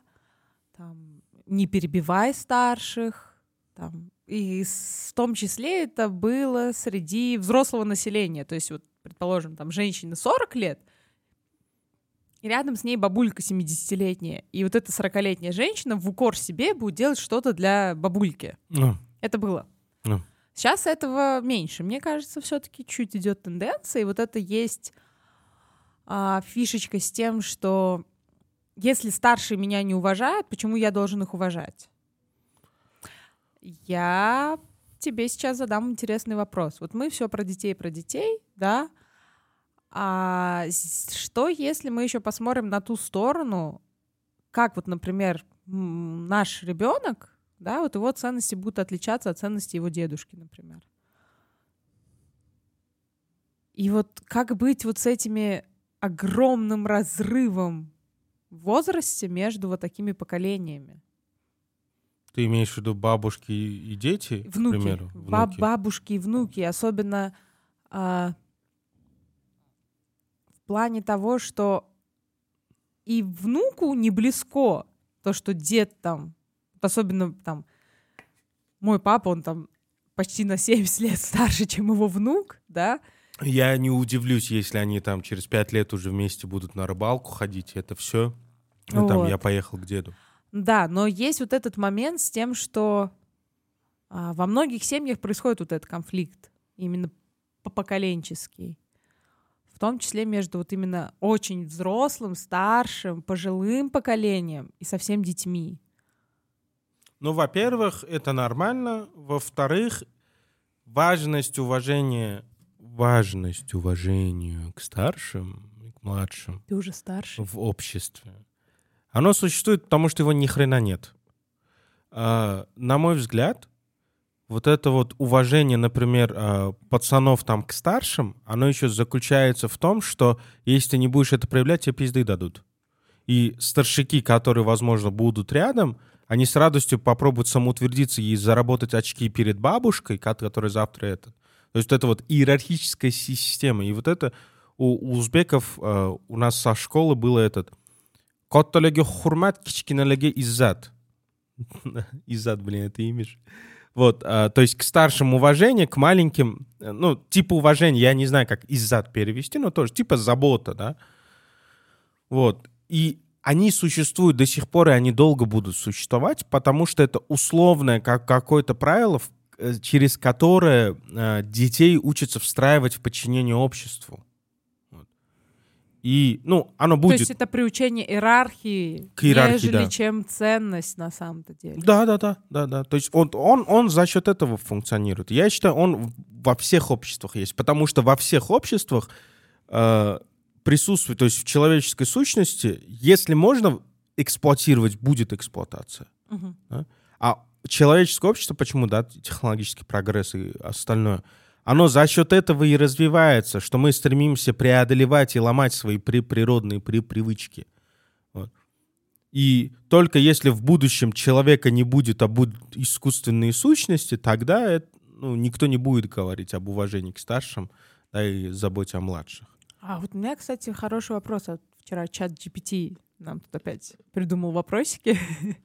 там «не перебивай старших», там и в том числе это было среди взрослого населения. То есть, вот, предположим, там женщине 40 лет, и рядом с ней бабулька 70-летняя. И вот эта 40-летняя женщина в укор себе будет делать что-то для бабульки. Ну, Это было. Ну. Сейчас этого меньше. Мне кажется, все-таки чуть идет тенденция. И вот это есть а, фишечка с тем, что если старшие меня не уважают, почему я должен их уважать? Я тебе сейчас задам интересный вопрос. Вот мы все про детей, про детей, да? А что, если мы еще посмотрим на ту сторону, как вот, например, наш ребенок, да, вот его ценности будут отличаться от ценностей его дедушки, например. И вот как быть вот с этими огромным разрывом в возрасте между вот такими поколениями? ты имеешь в виду бабушки и дети, Внуки, к примеру? Внуки. бабушки и внуки, особенно а, в плане того, что и внуку не близко то, что дед там, особенно там мой папа, он там почти на 70 лет старше, чем его внук, да, Я не удивлюсь, если они там через пять лет уже вместе будут на рыбалку ходить, это все. Ну, там Вот. я поехал к деду. Да, но есть вот этот момент с тем, что а, во многих семьях происходит вот этот конфликт, именно поколенческий. В том числе между вот именно очень взрослым, старшим, пожилым поколением и совсем детьми. Ну, во-первых, это нормально. Во-вторых, важность уважения, важность уважению к старшим, и к младшим Ты уже старше. в обществе. Оно существует, потому что его ни хрена нет. А, на мой взгляд, вот это вот уважение, например, а, пацанов там к старшим, оно еще заключается в том, что если ты не будешь это проявлять, тебе пизды дадут. И старшики, которые, возможно, будут рядом, они с радостью попробуют самоутвердиться и заработать очки перед бабушкой, ко- которая завтра этот. То есть это вот иерархическая система. И вот это у, у узбеков э, у нас со школы было этот «Котталеге хурмат, кичкиналеге иззат». *laughs* Иззат, блин, это имидж. Вот, а, то есть к старшим уважение, к маленьким, э, ну, типа уважения, я не знаю, как из-зад перевести, но тоже типа забота, да. Вот. И они существуют до сих пор, и они долго будут существовать, потому что это условное как какое-то правило, э, через которое э, детей учатся встраивать в подчинение обществу. И, ну, оно будет... То есть это приучение иерархии, К иерархии, нежели да. чем ценность на самом-то деле. Да, да, да, да, да. То есть он, он, он за счет этого функционирует. Я считаю, он во всех обществах есть, потому что во всех обществах э, присутствует, то есть в человеческой сущности, если можно эксплуатировать, будет эксплуатация. Мгм. А человеческое общество, почему, да, технологический прогресс и остальное, оно за счет этого и развивается, что мы стремимся преодолевать и ломать свои при природные при привычки. Вот. И только если в будущем человека не будет, а будут искусственные сущности, тогда это, ну, никто не будет говорить об уважении к старшим да, и заботе о младших. А вот у меня, кстати, хороший вопрос. Вчера чат GPT нам тут опять придумал вопросики. *laughs*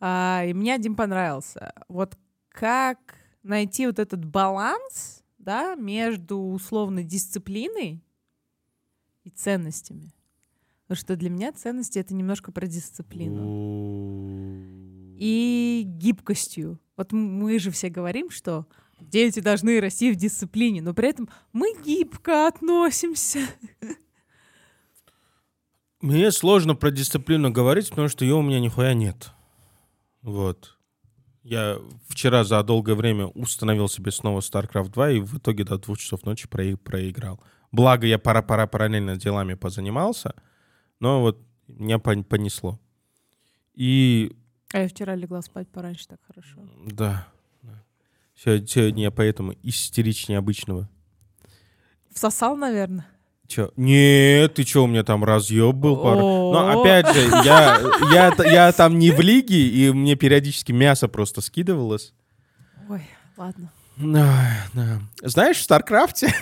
А, И мне один понравился. Вот как найти вот этот баланс, да, между условной дисциплиной и ценностями? Потому что для меня ценности — это немножко про дисциплину. И гибкостью. Вот мы же все говорим, что дети должны расти в дисциплине, но при этом мы гибко относимся. Мне сложно про дисциплину говорить, потому что ее у меня нихуя нет. Вот. Я вчера за долгое время установил себе снова StarCraft 2 и в итоге до двух часов ночи про- проиграл. Благо я пара-пара параллельно делами позанимался, но вот меня пон- понесло. И А я вчера легла спать пораньше, так хорошо. да, сегодня я поэтому истеричнее обычного. Всосал, наверное. Чё? Нет, ты чё, у меня там разъеб был пару. Но опять же, я, я, я там не в лиге, и мне периодически мясо просто скидывалось. Ой, ладно. Да, да. Знаешь, в Старкрафте,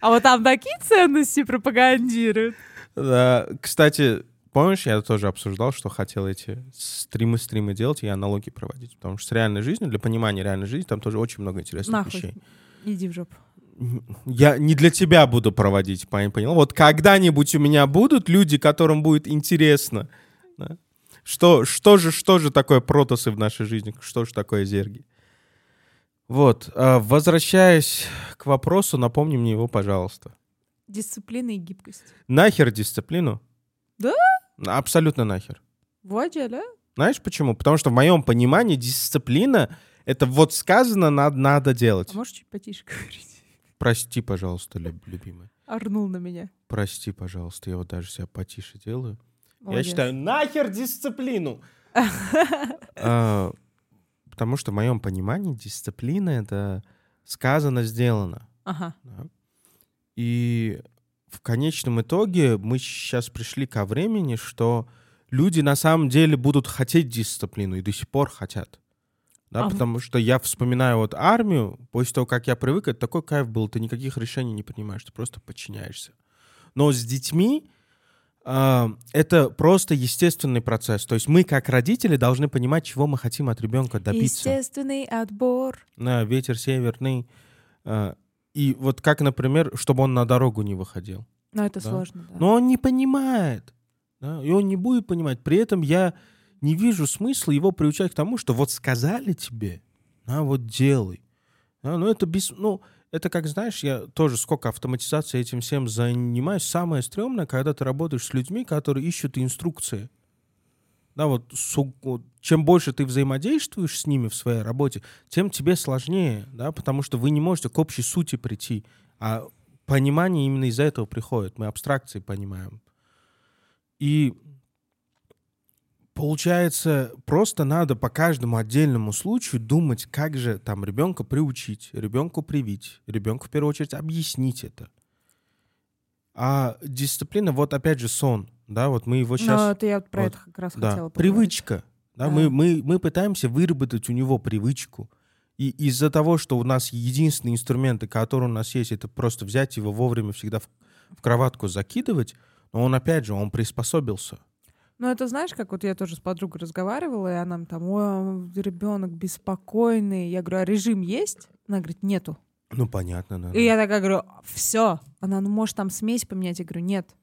А вот там такие ценности пропагандируют. да, кстати, помнишь, я тоже обсуждал, что хотел эти стримы-стримы делать и аналогии проводить. Потому что с реальной жизнью, для понимания реальной жизни, там тоже очень много интересных Нахуй. вещей. Иди в жопу. Я не для тебя буду проводить, пон- понял? Вот когда-нибудь у меня будут люди, которым будет интересно. да? Что, что, же, что же такое протосы в нашей жизни? Что же такое зерги? Вот, а, возвращаясь к вопросу, напомни мне его, пожалуйста. Дисциплина и гибкость. Нахер дисциплину? Да? Абсолютно нахер. Водя, да? Знаешь почему? Потому что в моем понимании дисциплина — это вот сказано, надо, надо делать. А можешь чуть потише говорить? Прости, пожалуйста, люб- любимая. Орнул на меня. Прости, пожалуйста, я вот даже себя потише делаю. Я Молодец. считаю, нахер дисциплину! *laughs* А, Потому что в моем понимании дисциплина — это сказано, сделано. Ага. да. И в конечном итоге мы сейчас пришли ко времени, что люди на самом деле будут хотеть дисциплину и до сих пор хотят. Да, А в- потому что я вспоминаю вот армию, после того, как я привык, это такой кайф был, ты никаких решений не принимаешь, ты просто подчиняешься. Но с детьми а, это просто естественный процесс. То есть мы, как родители, должны понимать, чего мы хотим от ребенка добиться. Естественный отбор. На ветер северный. а, И вот как, например, чтобы он на дорогу не выходил. Но это Да. сложно, да. Но он не понимает. да, И он не будет понимать. При этом я не вижу смысла его приучать к тому, что вот сказали тебе, а вот делай. Да, ну это без... Ну, это как, знаешь, я тоже сколько автоматизации этим всем занимаюсь. Самое стрёмное, когда ты работаешь с людьми, которые ищут инструкции. Да, вот, су- чем больше ты взаимодействуешь с ними в своей работе, тем тебе сложнее, да, потому что вы не можете к общей сути прийти. А понимание именно из-за этого приходит. Мы абстракции понимаем. И получается, просто надо по каждому отдельному случаю думать, как же там ребенка приучить, ребенку привить, ребенку в первую очередь объяснить это. А дисциплина, вот опять же сон, да, вот мы его сейчас... Но это я вот про вот, это как раз Да, хотела поговорить. привычка. Да, Да. Мы, мы, мы пытаемся выработать у него привычку. И из-за того, что у нас единственные инструменты, которые у нас есть, это просто взять его вовремя всегда в, в кроватку закидывать, но он, опять же, он приспособился. Ну, это знаешь, как вот я тоже с подругой разговаривала, и она там, ой, ребенок беспокойный. Я говорю, а режим есть? Она говорит, нету. Ну, понятно, да. И я такая говорю, все. Она, ну, может, там смесь поменять? Я говорю, нет.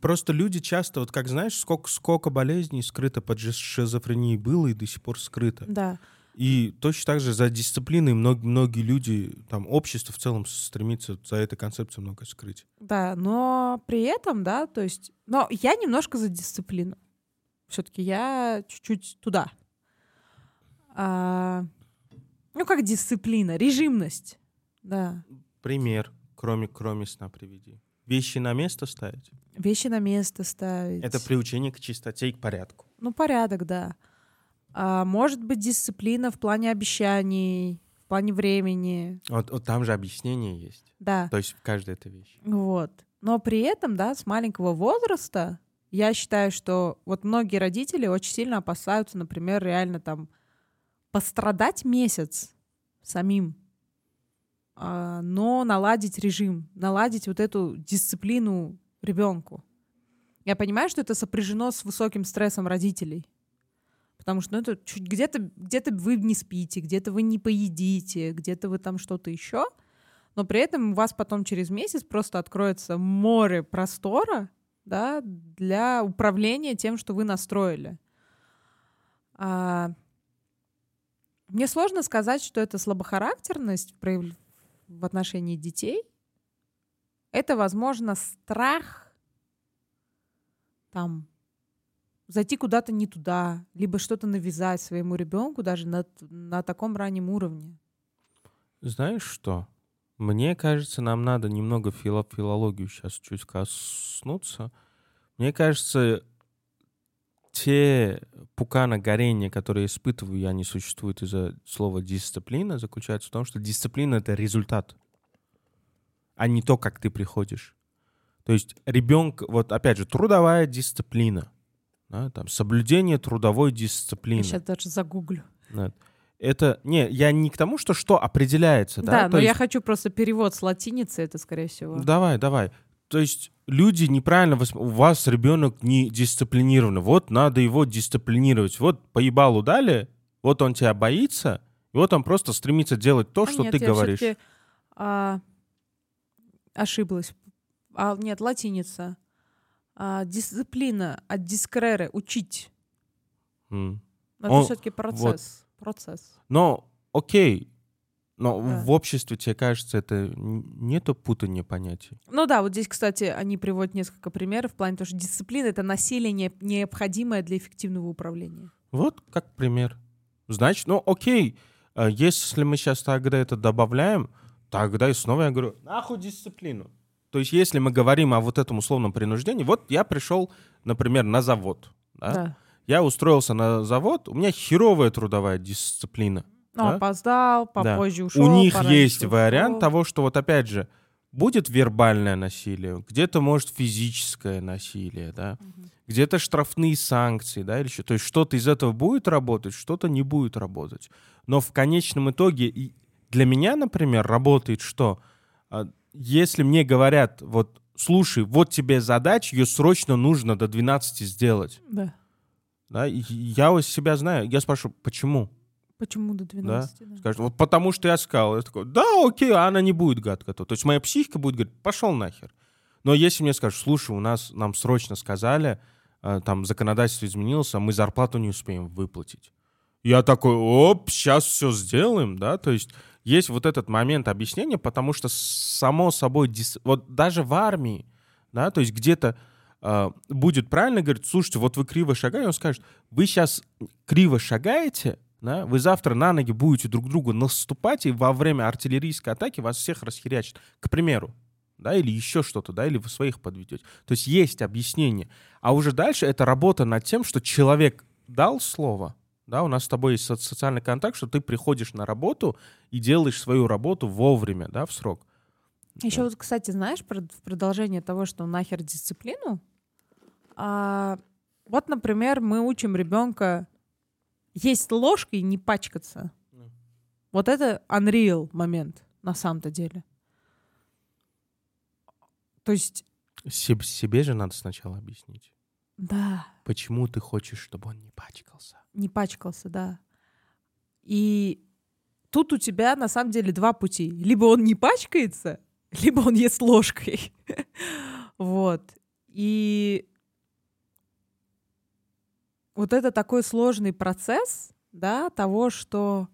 Просто люди часто, вот как знаешь, сколько, сколько болезней скрыто под ши- шизофренией было и до сих пор скрыто. Да. И точно так же за дисциплиной мног- многие люди, там, общество в целом стремится за этой концепцией много скрыть. Да, но при этом, да, то есть... Но я немножко за дисциплину. Все-таки я чуть-чуть туда. А, ну, как дисциплина, режимность. Да. Пример, кроме, кроме сна приведи. Вещи на место ставить. Вещи на место ставить. Это приучение к чистоте и к порядку. Ну, порядок, да. А, может быть, дисциплина в плане обещаний, в плане времени. Вот, вот там же объяснение есть. Да. То есть в каждой этой вещи. Вот. Но при этом, да, с маленького возраста я считаю, что вот многие родители очень сильно опасаются, например, реально там пострадать месяц самим, а, но наладить режим, наладить вот эту дисциплину ребенку. Я понимаю, что это сопряжено с высоким стрессом родителей. Потому что ну, это чуть где-то где вы не спите, где-то вы не поедите, где-то вы там что-то еще. Но при этом у вас потом через месяц просто откроется море простора да, для управления тем, что вы настроили. А, мне сложно сказать, что это слабохарактерность в отношении детей. Это, возможно, страх там зайти куда-то не туда, либо что-то навязать своему ребенку даже на, на таком раннем уровне. Знаешь что? Мне кажется, нам надо немного фило- филологию сейчас чуть коснуться. Мне кажется, те пукана горения, которые испытываю я, не существуют из-за слова дисциплина, заключается в том, что дисциплина — это результат, а не то, как ты приходишь. То есть ребенка, вот опять же, трудовая дисциплина, да, там, соблюдение трудовой дисциплины. Я сейчас даже загуглю. Да. Это, не, я не к тому, что что определяется, да? Да, То но я есть- хочу просто перевод с латиницы, это, скорее всего. Давай, давай. То есть люди неправильно... восп- У вас ребенок не дисциплинированный. Вот надо его дисциплинировать. Вот поебалу дали, вот он тебя боится, и вот он просто стремится делать то, А что нет, ты я говоришь. а, ошиблась. А, нет, латиница. А, дисциплина от дискрере, учить. М. Это Он- все-таки процесс. Процесс. Но, окей, но Да. в обществе, тебе кажется, это нету путания понятий? Ну да, вот здесь, кстати, они приводят несколько примеров в плане того, что дисциплина — это насилие, не- необходимое для эффективного управления. Вот как пример. Значит, ну окей, э, если мы сейчас тогда это добавляем, тогда и снова я говорю, нахуй дисциплину. То есть если мы говорим о вот этом условном принуждении, вот я пришел, например, на завод. да, Да. Я устроился на завод, у меня херовая трудовая дисциплина. Ну, Да? опоздал, Да. попозже ушел. у них есть ушел. вариант того, что вот опять же, будет вербальное насилие, где-то может физическое насилие, да, где-то штрафные санкции, да, или что. То есть что-то из этого будет работать, что-то не будет работать. Но в конечном итоге для меня, например, работает что? Если мне говорят, вот, слушай, вот тебе задача, ее срочно нужно до 12 сделать. Да. Да, я у себя знаю, я спрашиваю, почему? Почему до 12? Да. Скажет, вот потому что я сказал. Я такой, да, окей, а она не будет гадко. То есть моя психика будет говорить, пошел нахер. Но если мне скажут, слушай, у нас, нам срочно сказали, э, там законодательство изменилось, а мы зарплату не успеем выплатить. Я такой, оп, сейчас все сделаем, да, то есть есть вот этот момент объяснения, потому что само собой, дис- вот даже в армии, да, то есть где-то э, будет правильно говорить, слушайте, вот вы криво шагаете, он скажет, вы сейчас криво шагаете, да, вы завтра на ноги будете друг другу наступать, и во время артиллерийской атаки вас всех расхерячат, к примеру, да, или еще что-то, да, или вы своих подведете. То есть есть объяснение. А уже дальше это работа над тем, что человек дал слово, да, у нас с тобой есть со- социальный контакт, что ты приходишь на работу и делаешь свою работу вовремя, да, в срок. Еще вот, кстати, знаешь, про- в продолжение того, что нахер дисциплину, а, вот, например, мы учим ребенка есть ложкой и не пачкаться. Вот это unreal момент на самом-то деле. То есть, Себ- себе же надо сначала объяснить. Да, Почему ты хочешь, чтобы он не пачкался? Не пачкался, да. И тут у тебя на самом деле два пути. Либо он не пачкается, *laughs* либо он ест ложкой. *laughs* Вот. И вот это такой сложный процесс, да, того, что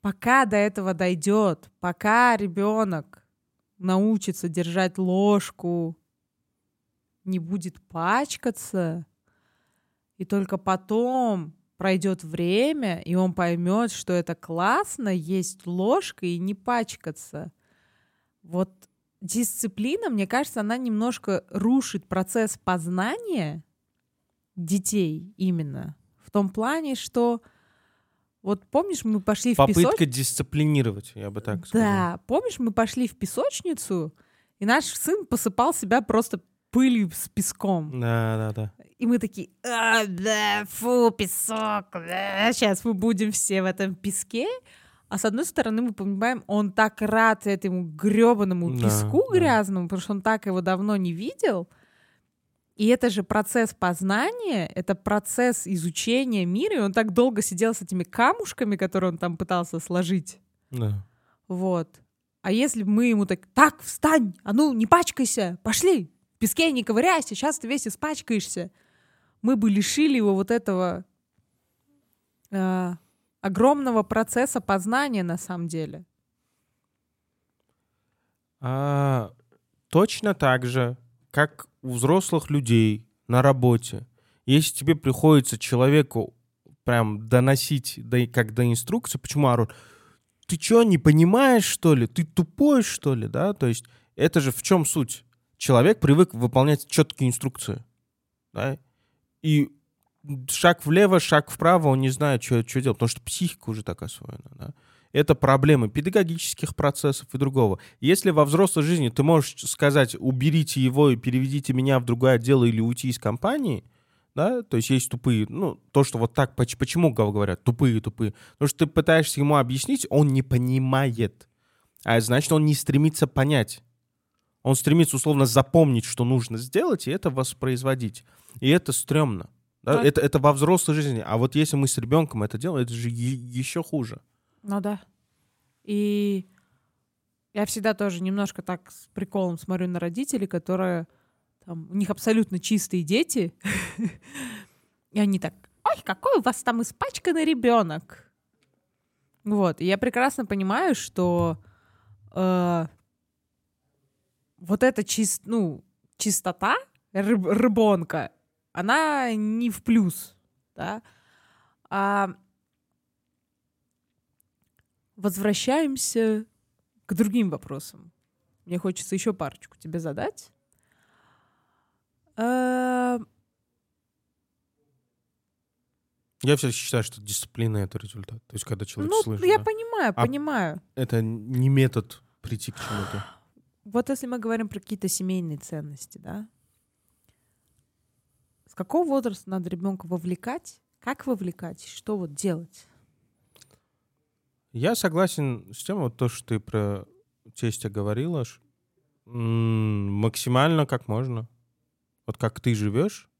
пока до этого дойдет, пока ребенок научится держать ложку, не будет пачкаться, и только потом пройдет время, и он поймет, что это классно есть ложкой и не пачкаться. Вот дисциплина, мне кажется, она немножко рушит процесс познания детей именно. В том плане, что вот помнишь, мы пошли в Попытка песочницу. дисциплинировать, я бы так сказал. Да, помнишь, мы пошли в песочницу, и наш сын посыпал себя просто пылью с песком. Да, да, да. И мы такие, а, да, фу, песок, да, сейчас мы будем все в этом песке. А с одной стороны, мы понимаем, он так рад этому гребаному Да, песку да. грязному, потому что он так его давно не видел. И это же процесс познания, это процесс изучения мира, и он так долго сидел с этими камушками, которые он там пытался сложить. Да. Вот. А если бы мы ему так, так, встань, а ну, не пачкайся, пошли, в песке не ковыряйся, сейчас ты весь испачкаешься, мы бы лишили его вот этого э, огромного процесса познания на самом деле. А, точно так же, как у взрослых людей на работе, если тебе приходится человеку прям доносить до, как до инструкции, почему орут? Ты что, не понимаешь, что ли? Ты тупой, что ли, да? То есть это же в чем суть? Человек привык выполнять четкие инструкции, да? И шаг влево, шаг вправо, он не знает, что, что делать, потому что психика уже так освоена, да? Это проблемы педагогических процессов и другого. Если во взрослой жизни ты можешь сказать, уберите его и переведите меня в другое отдел или уйти из компании, да, то есть есть тупые, ну, то, что вот так, поч- почему гов- говорят, тупые, тупые, потому что ты пытаешься ему объяснить, он не понимает, а значит, он не стремится понять. Он стремится условно запомнить, что нужно сделать, и это воспроизводить. И это стрёмно. да, Да. Это, это во взрослой жизни. А вот если мы с ребенком это делаем, это же еще хуже. Ну да. И я всегда тоже немножко так с приколом смотрю на родителей, которые там, у них абсолютно чистые дети, *laughs* и они так, ой, какой у вас там испачканный ребенок. Вот, и я прекрасно понимаю, что э, вот эта чис, ну, чистота рыб- рыбонка, она не в плюс, да. А возвращаемся к другим вопросам. Мне хочется еще парочку тебе задать. Э, Я все считаю, что дисциплина — это результат. То есть, когда человек Ну, слышит, я да, понимаю, А- понимаю. это не метод прийти к чему-то. Вот если мы говорим про какие-то семейные ценности, да? С какого возраста надо ребенка вовлекать? Как вовлекать? Что вот делать? Я согласен с тем, вот то, что ты про тестя говорила, максимально как можно. Вот как ты живешь,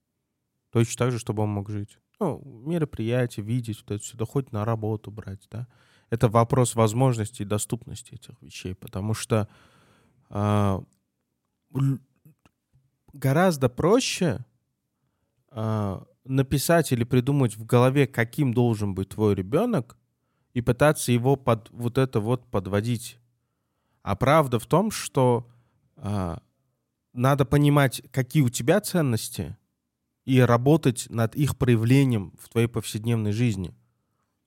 точно так же, чтобы он мог жить. Ну, мероприятия, видеть, вот это сюда, хоть на работу брать, да. Это вопрос возможности и доступности этих вещей, потому что а, гораздо проще а, написать или придумать в голове, каким должен быть твой ребенок, и пытаться его под вот это вот подводить. А правда в том, что а, надо понимать, какие у тебя ценности, и работать над их проявлением в твоей повседневной жизни.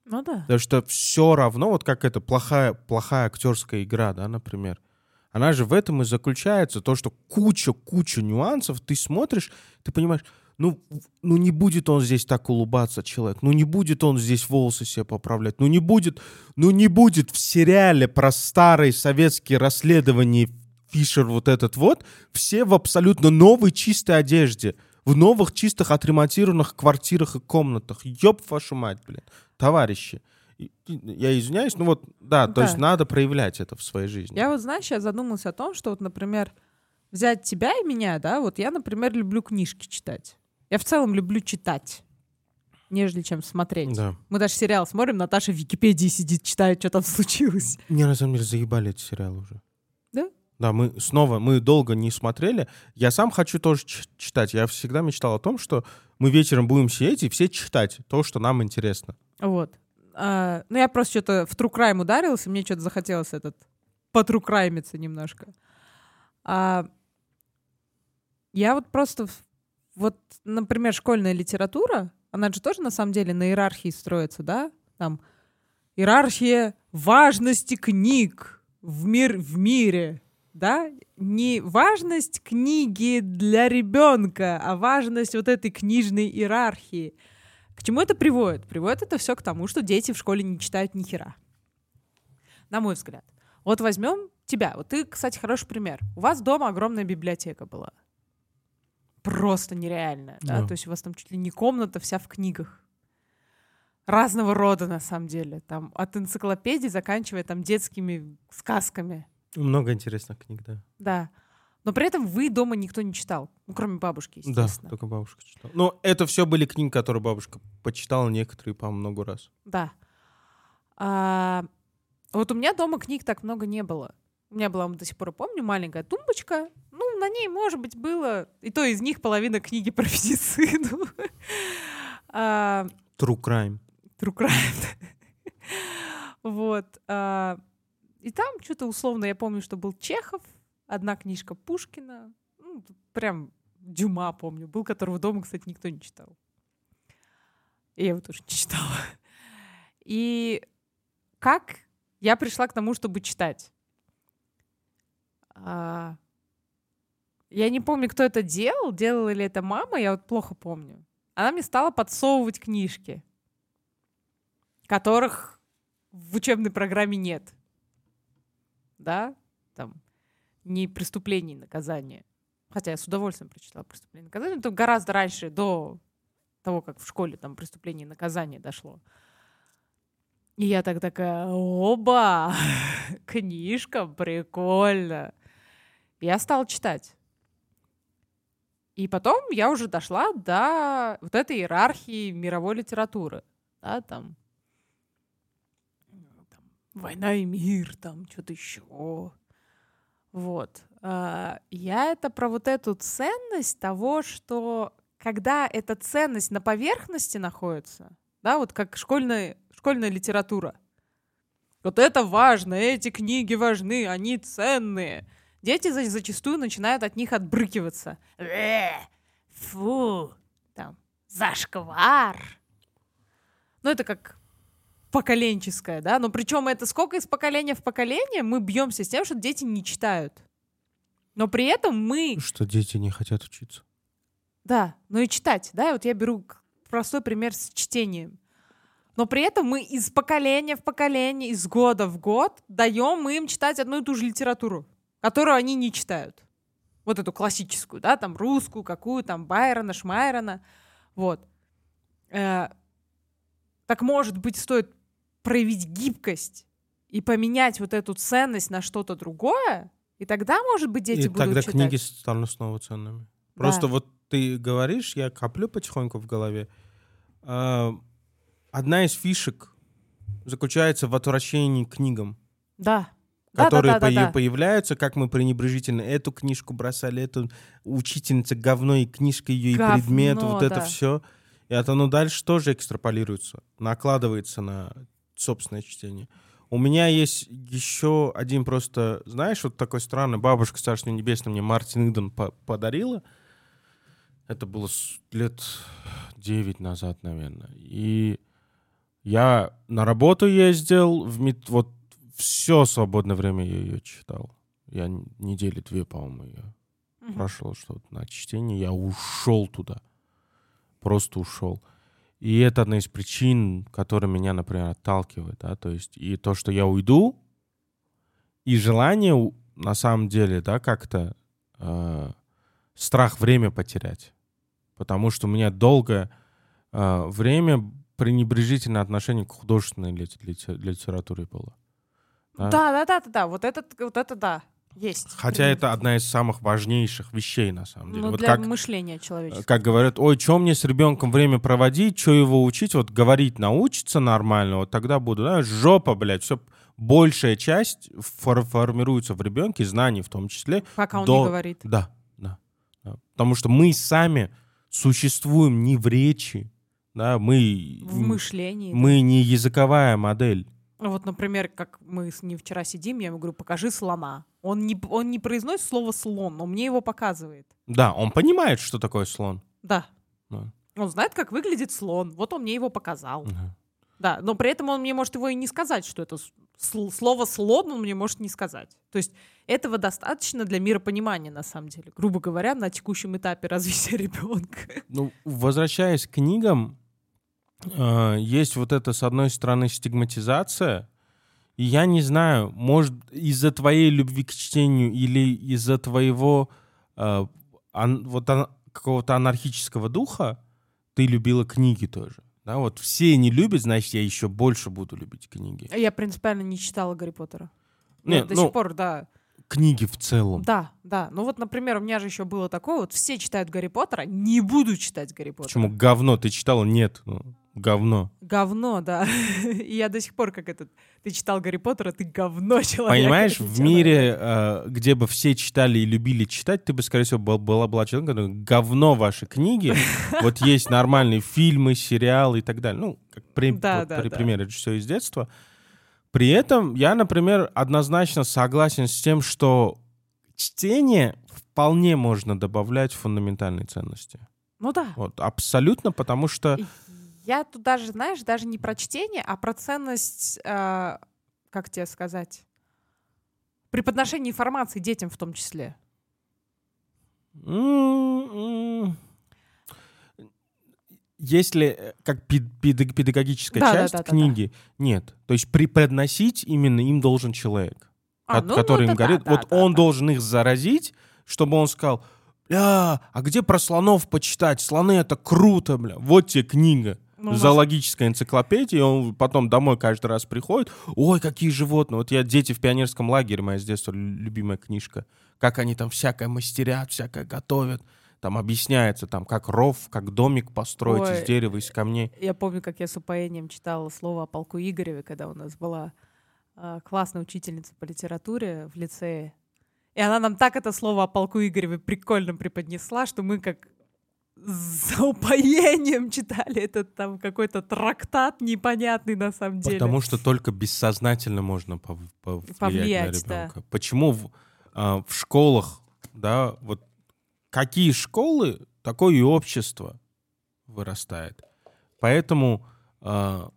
Ну да. Потому что все равно, вот как это плохая, плохая актерская игра, да, например, она же в этом и заключается, то, что куча-куча нюансов, ты смотришь, ты понимаешь, ну, ну не будет он здесь так улыбаться, человек, ну не будет он здесь волосы себе поправлять, ну не будет, ну не будет в сериале про старые советские расследования Фишер вот этот вот, все в абсолютно новой чистой одежде, в новых чистых отремонтированных квартирах и комнатах. Ёб вашу мать, блин, товарищи. Я извиняюсь, ну вот, да, то Да. есть надо проявлять это в своей жизни. Я вот, знаешь, я задумалась о том, что вот, например, взять тебя и меня, да, вот я, например, люблю книжки читать. Я в целом люблю читать, нежели чем смотреть. Да. Мы даже сериал смотрим, Наташа в Википедии сидит, читает, что там *laughs* случилось. Мне на самом деле заебали эти сериалы уже. Да? Да, мы снова, мы долго не смотрели. Я сам хочу тоже читать. Я всегда мечтал о том, что мы вечером будем сидеть и все читать то, что нам интересно. Вот. А, ну, я просто что-то в True Crime ударилась, и мне что-то захотелось этот потрукраймиться немножко. А, я вот просто... Вот, например, школьная литература, она же тоже на самом деле на иерархии строится, да? Там иерархия важности книг в, мир, в мире, да? Не важность книги для ребенка, а важность вот этой книжной иерархии. К чему это приводит? Приводит это все к тому, что дети в школе не читают ни хера. На мой взгляд. Вот возьмем тебя. Вот ты, кстати, хороший пример. У вас дома огромная библиотека была. Просто нереальная. Да? Да. То есть у вас там чуть ли не комната вся в книгах. Разного рода, на самом деле. Там от энциклопедий, заканчивая там детскими сказками. Много интересных книг, да. Да. Но при этом вы дома никто не читал. Ну, кроме бабушки, Да, естественно. только бабушка читала. Но это все были книги, которые бабушка почитала некоторые, по много раз. Да. А, вот у меня дома книг так много не было. У меня была, до сих пор помню, маленькая тумбочка. Ну, на ней, может быть, было... И то из них половина книги про медицину. *laughs* А, True Crime. True crime. Вот. а, И там что-то условно, я помню, что был Чехов, одна книжка Пушкина. Ну, прям Дюма, помню. Был, которого дома, кстати, никто не читал. И я его тоже не *laughs* читала. И как я пришла к тому, чтобы читать? А, Я не помню, кто это делал, делала ли это мама, я вот плохо помню. Она мне стала подсовывать книжки, которых в учебной программе нет. Да? Не преступление и наказание. Хотя я с удовольствием прочитала преступление наказание. Это гораздо раньше, до того, как в школе там преступление наказание дошло. И я так такая, оба, *laughs* книжка, прикольно. Я стала читать. И потом я уже дошла до вот этой иерархии мировой литературы. Да, там, там «Война и мир», там что-то еще. Вот. А, Я это про вот эту ценность того, что когда эта ценность на поверхности находится, да, вот как школьная, школьная литература, вот это важно, эти книги важны, они ценные. Дети за- зачастую начинают от них отбрыкиваться. «Э, Фу, там, зашквар. Ну, это как поколенческое, да, но причем это сколько из поколения в поколение мы бьемся с тем, что дети не читают. Но при этом мы Что дети не хотят учиться. да, ну и читать, да, и вот я беру простой пример с чтением. Но при этом мы из поколения в поколение, из года в год даем им читать одну и ту же литературу, которую они не читают. Вот эту классическую, да, там русскую, какую там Байрона, Шмайрона, вот. Э, так может быть стоит проявить гибкость и поменять вот эту ценность на что-то другое, и тогда, может быть, дети И будут тогда читать. книги станут снова ценными. Да. Просто вот ты говоришь, я коплю потихоньку в голове. А, Одна из фишек заключается в отвращении к книгам, Да. Которые да, да, да, да. появляются, как мы пренебрежительно эту книжку бросали, эту учительница говно и книжка ее и Говно, предмет, вот это да. все. И это оно дальше тоже экстраполируется, накладывается на собственное чтение. У меня есть еще один просто, знаешь, вот такой странный, бабушка Царство Небесное мне Мартин Иден по- подарила. Это было лет 9 назад, наверное. И я на работу ездил, в мет... вот все свободное время я ее читал. Я недели две, по-моему, ее Мгм. прошел что-то на чтение, я ушел туда. Просто ушел. И это одна из причин, которая меня, например, отталкивает, да, то есть и то, что я уйду, и желание, на самом деле, да, как-то э, страх время потерять. Потому что у меня долгое э, время пренебрежительное отношение к художественной лит- лите- литературе было. Да, да, да, да, да. Вот это, вот это да. Есть. Хотя это одна из самых важнейших вещей, на самом деле. Ну, вот для как, мышления человеческого. как говорят, ой, что мне с ребенком время проводить, что его учить, вот говорить научится нормально, вот тогда буду, знаешь, жопа, блядь, все большая часть фор- формируется в ребенке, знаний в том числе. Пока он до- не говорит. Да, да, да. Потому что мы сами существуем не в речи, да, мы, В мышлении. да. мы не языковая модель. Вот, например, как мы с ним вчера сидим, я ему говорю, покажи слона. Он не, он не произносит слово слон, но мне его показывает. Да, он понимает, что такое слон. Да. Да. Он знает, как выглядит слон. Вот он мне его показал. Ага. Да, но при этом он мне может его и не сказать, что это слово слон, он мне может не сказать. То есть этого достаточно для миропонимания, на самом деле. Грубо говоря, на текущем этапе *laughs* развития ребенка. Ну, возвращаясь к книгам, есть вот это, с одной стороны, стигматизация, и я не знаю, может, из-за твоей любви к чтению или из-за твоего э, ан- вот ан- какого-то анархического духа ты любила книги тоже. Да, вот все не любят, значит, я еще больше буду любить книги. Я принципиально не читала Гарри Поттера. Не, Вот до ну, сих пор, да. книги в целом. Да, да. Ну вот, например, у меня же еще было такое, вот все читают Гарри Поттера, не буду читать Гарри Поттера. Почему говно? Ты читала? Нет. Ну, говно. Говно, да. *laughs* И я до сих пор как этот... Ты читал Гарри Поттера, ты говно *laughs* человек. Понимаешь, в мире, э, где бы все читали и любили читать, ты бы, скорее всего, был- была, была человеком, который говно ваши книги. *laughs* Вот есть нормальные фильмы, сериалы и так далее. Ну, как при, Да, вот да, при- да. все из детства. При этом я, например, однозначно согласен с тем, что чтение вполне можно добавлять в фундаментальные ценности. Ну да. Вот, абсолютно, потому что... Я тут даже, знаешь, даже не про чтение, а про ценность, э, как тебе сказать, преподношение информации детям в том числе. М-м. Если э, как пед- педаг- педагогическая Да, да, часть да, да, да. книги, нет. То есть преподносить именно им должен человек, А, ко- ну, который ну им да, говорит. да, вот да, он да. должен их заразить, чтобы он сказал, бля, а где про слонов почитать? Слоны это круто, бля. Вот тебе книга. Ну, у нас- Зоологическая энциклопедия, и он потом домой каждый раз приходит. Ой, какие животные. Вот я «Дети в пионерском лагере», моя с детства лю- любимая книжка. Как они там всякое мастерят, всякое готовят. Там объясняется, там, как ров, как домик построить Ой. из дерева, из камней. Я помню, как я с упоением читала слово о полку Игореве, когда у нас была а, классная учительница по литературе в лицее. И она нам так это слово о полку Игореве прикольно преподнесла, что мы как за упоением читали этот там какой-то трактат непонятный на самом деле. Потому что только бессознательно можно пов- повлиять, Повлиять, на да. ребенка. Почему в, а, в школах, да, вот какие школы, такое и общество вырастает. Поэтому а,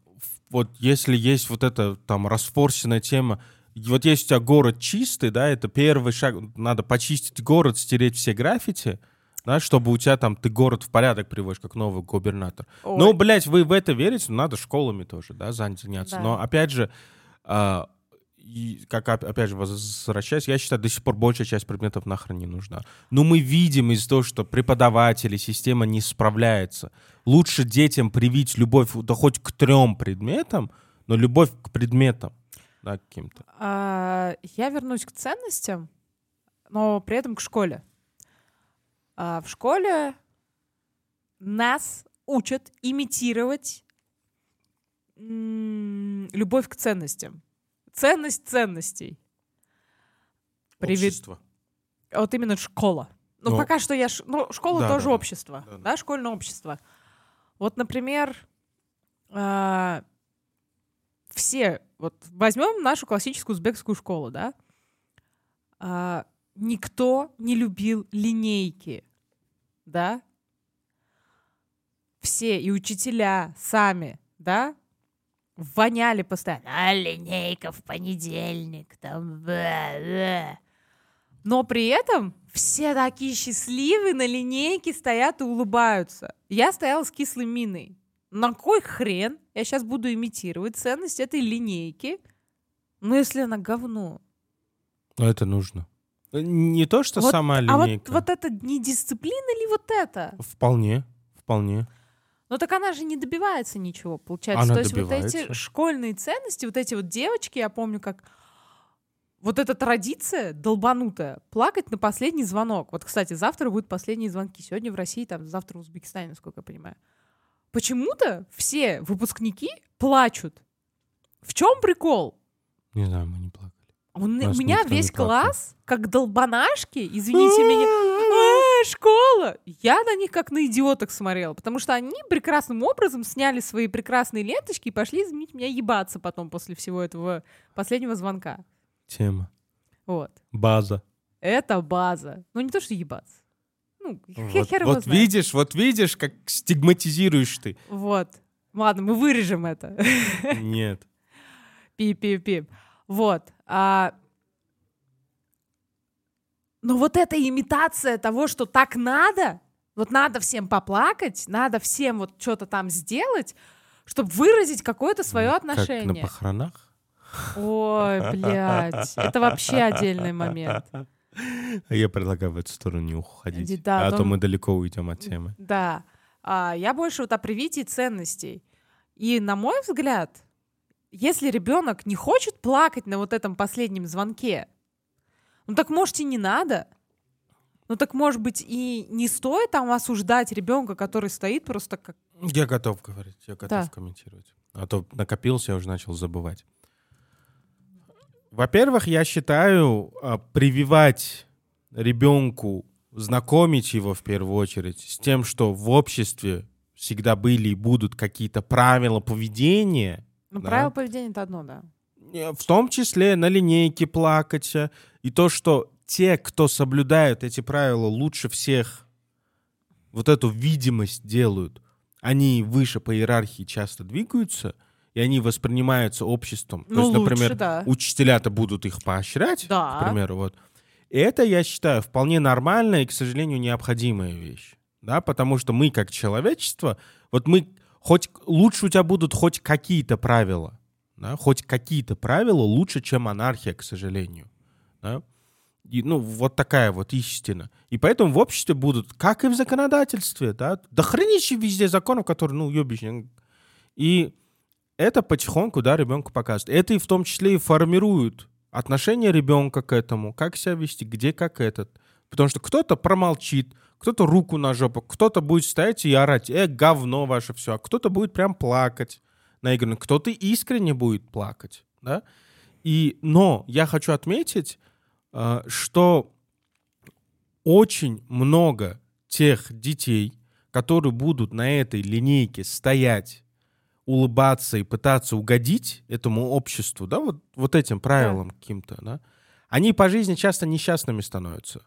вот если есть вот эта там расфорсенная тема, вот если у тебя город чистый, да, это первый шаг, надо почистить город, стереть все граффити, да, чтобы у тебя там ты город в порядок приводишь, как новый губернатор. Ой, Ну, блядь, вы в это верите? Ну, Надо школами тоже, да, заняться. Да. Но, опять же, а, и, как оп- опять же, возвращаясь, я считаю, до сих пор большая часть предметов нахрен не нужна. Но мы видим из-за того, что преподаватели, система не справляется. Лучше детям привить любовь, да хоть к трем предметам, но любовь к предметам, да, каким-то. А, я вернусь к ценностям, но при этом к школе. А, в школе нас учат имитировать любовь к ценностям. Ценность ценностей. Привет. Общество. Вот именно школа. Ну, Ну, пока что я... ш- Ну, школа да, тоже да, общество. Да, Да, да. школьное общество. Вот, например, а, все... Вот возьмем нашу классическую узбекскую школу, да? А, никто не любил линейки, да? Все, и учителя сами, да? Воняли постоянно. А, линейка в понедельник, там... бля, бля». Но при этом все такие счастливые на линейке стоят и улыбаются. Я стояла с кислой миной. На кой хрен я сейчас буду имитировать ценность этой линейки, ну если она говно? Но это нужно. Не то, что Вот- сама А вот, линейка. вот это не дисциплина ли вот это? Вполне, вполне. Ну так она же не добивается ничего, получается. Она То есть вот добивается. эти школьные ценности, вот эти вот девочки, я помню, как вот эта традиция долбанутая, плакать на последний звонок. Вот, кстати, завтра будут последние звонки. Сегодня в России, там, завтра в Узбекистане, насколько я понимаю. Почему-то все выпускники плачут. В чем прикол? Не знаю, мы не плакали. Он- у меня никто не весь класс, как долбанашки, извините меня, «А, школа. Я на них как на идиоток смотрела, потому что они прекрасным образом сняли свои прекрасные ленточки и пошли, извините меня, ебаться потом после всего этого последнего звонка. Тема. Вот. База. Это база. Ну, не то, что ебаться. Ну, Вот, хер вот знает. видишь, вот видишь, как стигматизируешь ты. Вот. Ладно, мы вырежем это. Нет. *laughs* Пип-пип-пип. Вот. А... Но вот эта имитация того, что так надо, вот надо всем поплакать, надо всем вот что-то там сделать, чтобы выразить какое-то свое Как на отношение. похоронах. Ой, блядь, это вообще отдельный момент. Я предлагаю в эту сторону не уходить. Да, а то мы далеко уйдем от темы. Да. А, я больше вот о привитии ценностей. И, на мой взгляд, если ребенок не хочет плакать на вот этом последнем звонке, ну так может и не надо. Ну так может быть и не стоит там осуждать ребенка, который стоит просто как... Я готов говорить, я готов Да. комментировать. А то накопился, я уже начал забывать. Во-первых, я считаю, а, прививать ребенку, знакомить его в первую очередь с тем, что в обществе всегда были и будут какие-то правила поведения, Ну, Да. правило поведения это одно, да. э, в том числе на линейке плакать, э, и то, что те, кто соблюдают эти правила лучше всех, вот эту видимость делают, они выше по иерархии часто двигаются, и они воспринимаются обществом. То Ну, есть, лучше, например, да. учителя-то будут их поощрять, Да. к примеру, вот. И это, я считаю, вполне нормальная и, к сожалению, необходимая вещь. Да, потому что мы, как человечество, вот мы хоть лучше у тебя будут хоть какие-то правила, да, хоть какие-то правила лучше, чем анархия, к сожалению. Да? И, ну, вот такая вот истина. И поэтому в обществе будут, как и в законодательстве, да, да хренища везде законов, которые, ну, ёбища. И это потихоньку, да, ребенку показывает. Это и в том числе и формирует отношение ребенка к этому, как себя вести, где как этот. Потому что кто-то промолчит, кто-то руку на жопу, кто-то будет стоять и орать, э, говно ваше все, а кто-то будет прям плакать наигранно, кто-то искренне будет плакать, да. И, но я хочу отметить, э, что очень много тех детей, которые будут на этой линейке стоять, улыбаться и пытаться угодить этому обществу, да, вот, вот этим правилам каким-то, да, они по жизни часто несчастными становятся.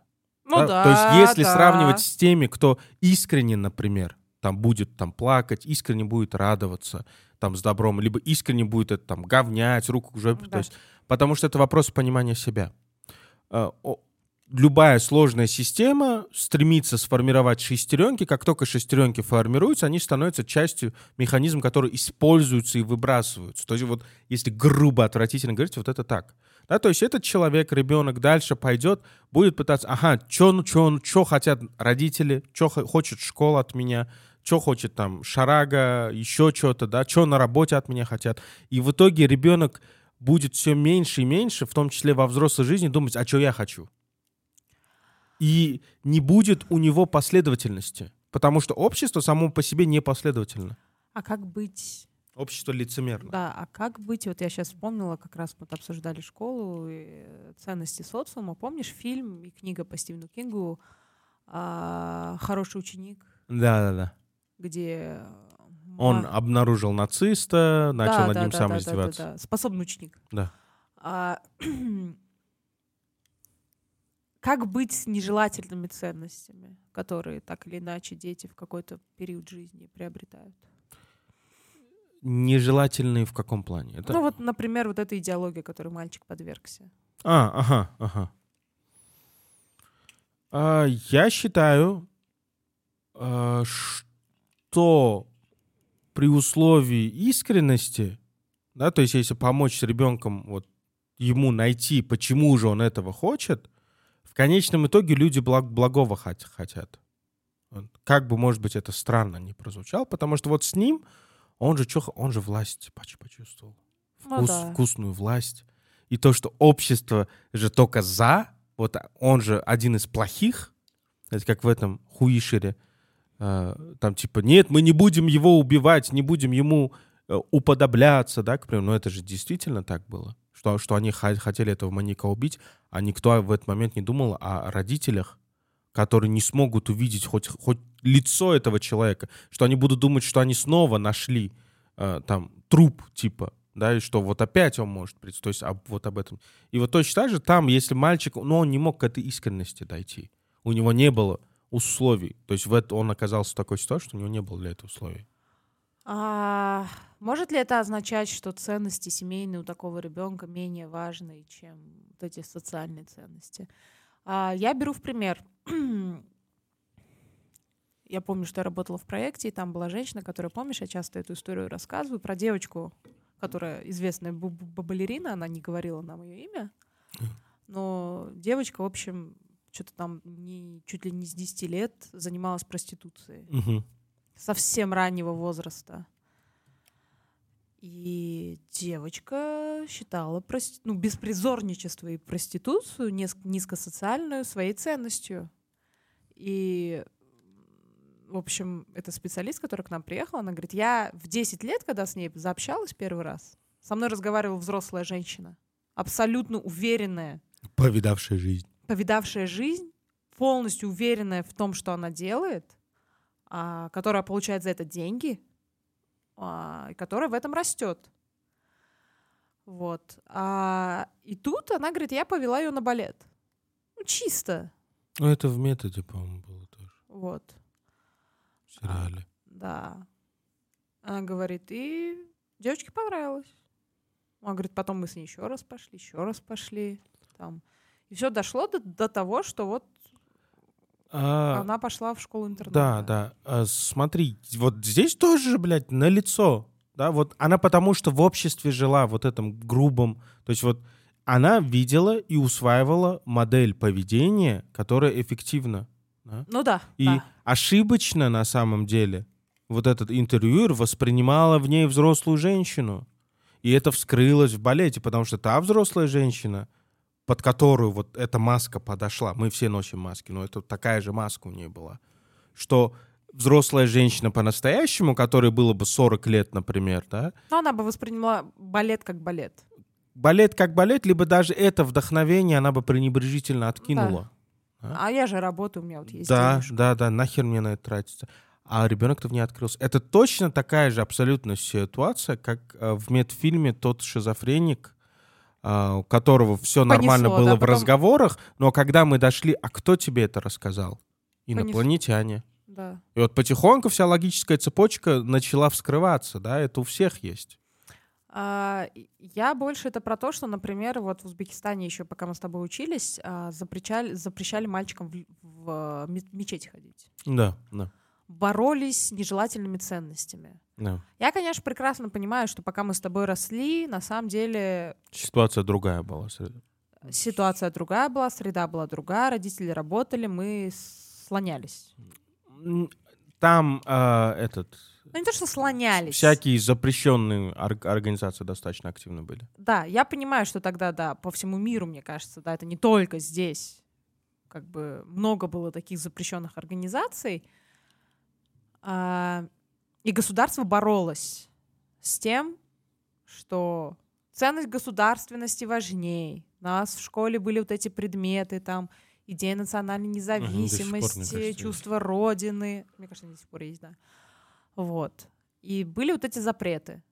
Ну да, То есть если да. сравнивать с теми, кто искренне, например, там будет там плакать, искренне будет радоваться там с добром, либо искренне будет это там говнять, руку к жопе, Да. то есть, потому что это вопрос понимания себя. О- Любая сложная система стремится сформировать шестеренки. Как только шестеренки формируются, они становятся частью механизма, который используется и выбрасываются. То есть вот если грубо, отвратительно говорить, вот это так. Да, то есть этот человек, ребенок дальше пойдет, будет пытаться, ага, что ну, чё, ну, чё хотят родители, что хочет школа от меня, что хочет там шарага, еще что-то, да, что на работе от меня хотят. И в итоге ребенок будет все меньше и меньше, в том числе во взрослой жизни, думать, а что я хочу. И не будет у него последовательности, потому что общество само по себе не последовательно. А как быть Общество лицемерно. Да, а как быть, вот я сейчас вспомнила, как раз мы обсуждали школу, э, ценности социума. Помнишь фильм и книга по Стивену Кингу а, «Хороший ученик», Да-да-да. где... Он ма- обнаружил нациста, начал Да, над да, ним да, сам да, да, издеваться. да, да. Способный ученик. Да. А, *clears throat* как быть с нежелательными ценностями, которые так или иначе дети в какой-то период жизни приобретают? Нежелательные в каком плане? Это... Ну вот, например, вот эта идеология, которой мальчик подвергся. А, ага, ага. А, я считаю, а, что при условии искренности, да, то есть если помочь с ребенком, вот ему найти, почему же он этого хочет, в конечном итоге люди благ- благого хот- хотят. Как бы, может быть, это странно не прозвучало, потому что вот с ним он же, чё, он же власть поч- почувствовал. Ну Вкус- да. Вкусную власть. и то, что общество же только за, вот он же один из плохих, это как в этом Хуишере, э, там типа, нет, мы не будем его убивать, не будем ему э, уподобляться, да, к примеру, но это же действительно так было, что, что они хотели этого маньяка убить, а никто в этот момент не думал о родителях, которые не смогут увидеть хоть, хоть лицо этого человека, что они будут думать, что они снова нашли э, там труп, типа, да, и что вот опять он может прийти, то есть об, вот об этом. И вот точно так же там, если мальчик, ну, он не мог к этой искренности дойти, у него не было условий, то есть в это, он оказался в такой ситуации, что у него не было для этого условий. А, может ли это означать, что ценности семейные у такого ребенка менее важны, чем вот эти социальные ценности? А, я беру в пример. *clears throat* я помню, что я работала в проекте, и там была женщина, которая, помнишь, я часто эту историю рассказываю, про девочку, которая известная балерина, она не говорила нам ее имя, но девочка, в общем, что-то там не, чуть ли не с 10 лет занималась проституцией. Угу. Совсем раннего возраста. И девочка считала прости... ну, беспризорничество и проституцию низкосоциальную своей ценностью. И в общем, это специалист, который к нам приехал, она говорит, я в 10 лет, когда с ней заобщалась первый раз, со мной разговаривала взрослая женщина, абсолютно уверенная. Повидавшая жизнь. Повидавшая жизнь, полностью уверенная в том, что она делает, а, которая получает за это деньги, а, которая в этом растет. Вот. А, и тут она говорит, я повела ее на балет. Ну, чисто. Ну, это в методе, по-моему, было тоже. Вот сериале. А, да. Она говорит, и девочке понравилось. Он говорит, потом мы с ней еще раз пошли, еще раз пошли. Там. И все дошло до, до того, что вот а, она пошла в школу интернета. Да, да. А, смотри, вот здесь тоже, блядь, на лицо. Да, вот она потому что в обществе жила вот этом грубом, то есть вот она видела и усваивала модель поведения, которая эффективна. Да? Ну да. И да. ошибочно на самом деле вот этот интервьюер воспринимала в ней взрослую женщину. И это вскрылось в балете, потому что та взрослая женщина, под которую вот эта маска подошла, мы все носим маски, но это такая же маска у нее была, что взрослая женщина по-настоящему, которой было бы 40 лет, например, да? Но она бы восприняла балет как балет. Балет как балет, либо даже это вдохновение она бы пренебрежительно откинула. Да. А? а я же работаю, у меня вот есть Да, денежка. да, да, нахер мне на это тратиться. А ребенок-то в ней открылся. Это точно такая же абсолютно ситуация, как э, в медфильме тот шизофреник, э, у которого все Понесло, нормально было да, в потом... разговорах, но когда мы дошли, а кто тебе это рассказал? Инопланетяне. Да. И вот потихоньку вся логическая цепочка начала вскрываться, да, это у всех есть. А, я больше это про то, что, например, вот в Узбекистане еще, пока мы с тобой учились, а, запрещали, запрещали мальчикам в, в мечети ходить. Да, да. Боролись с нежелательными ценностями. Да. Я, конечно, прекрасно понимаю, что пока мы с тобой росли, на самом деле... Ситуация другая была. Ситуация другая была, среда была другая, родители работали, мы слонялись. Там э, этот ну, не то, что слонялись. Всякие запрещенные организации достаточно активны были. Да, я понимаю, что тогда, да, по всему миру, мне кажется, да, это не только здесь. Как бы много было таких запрещенных организаций. А, и государство боролось с тем, что ценность государственности важнее. У нас в школе были вот эти предметы, там, идея национальной независимости, угу, чувство родины. Мне кажется, они до сих пор есть, да. Вот. И были вот эти запреты.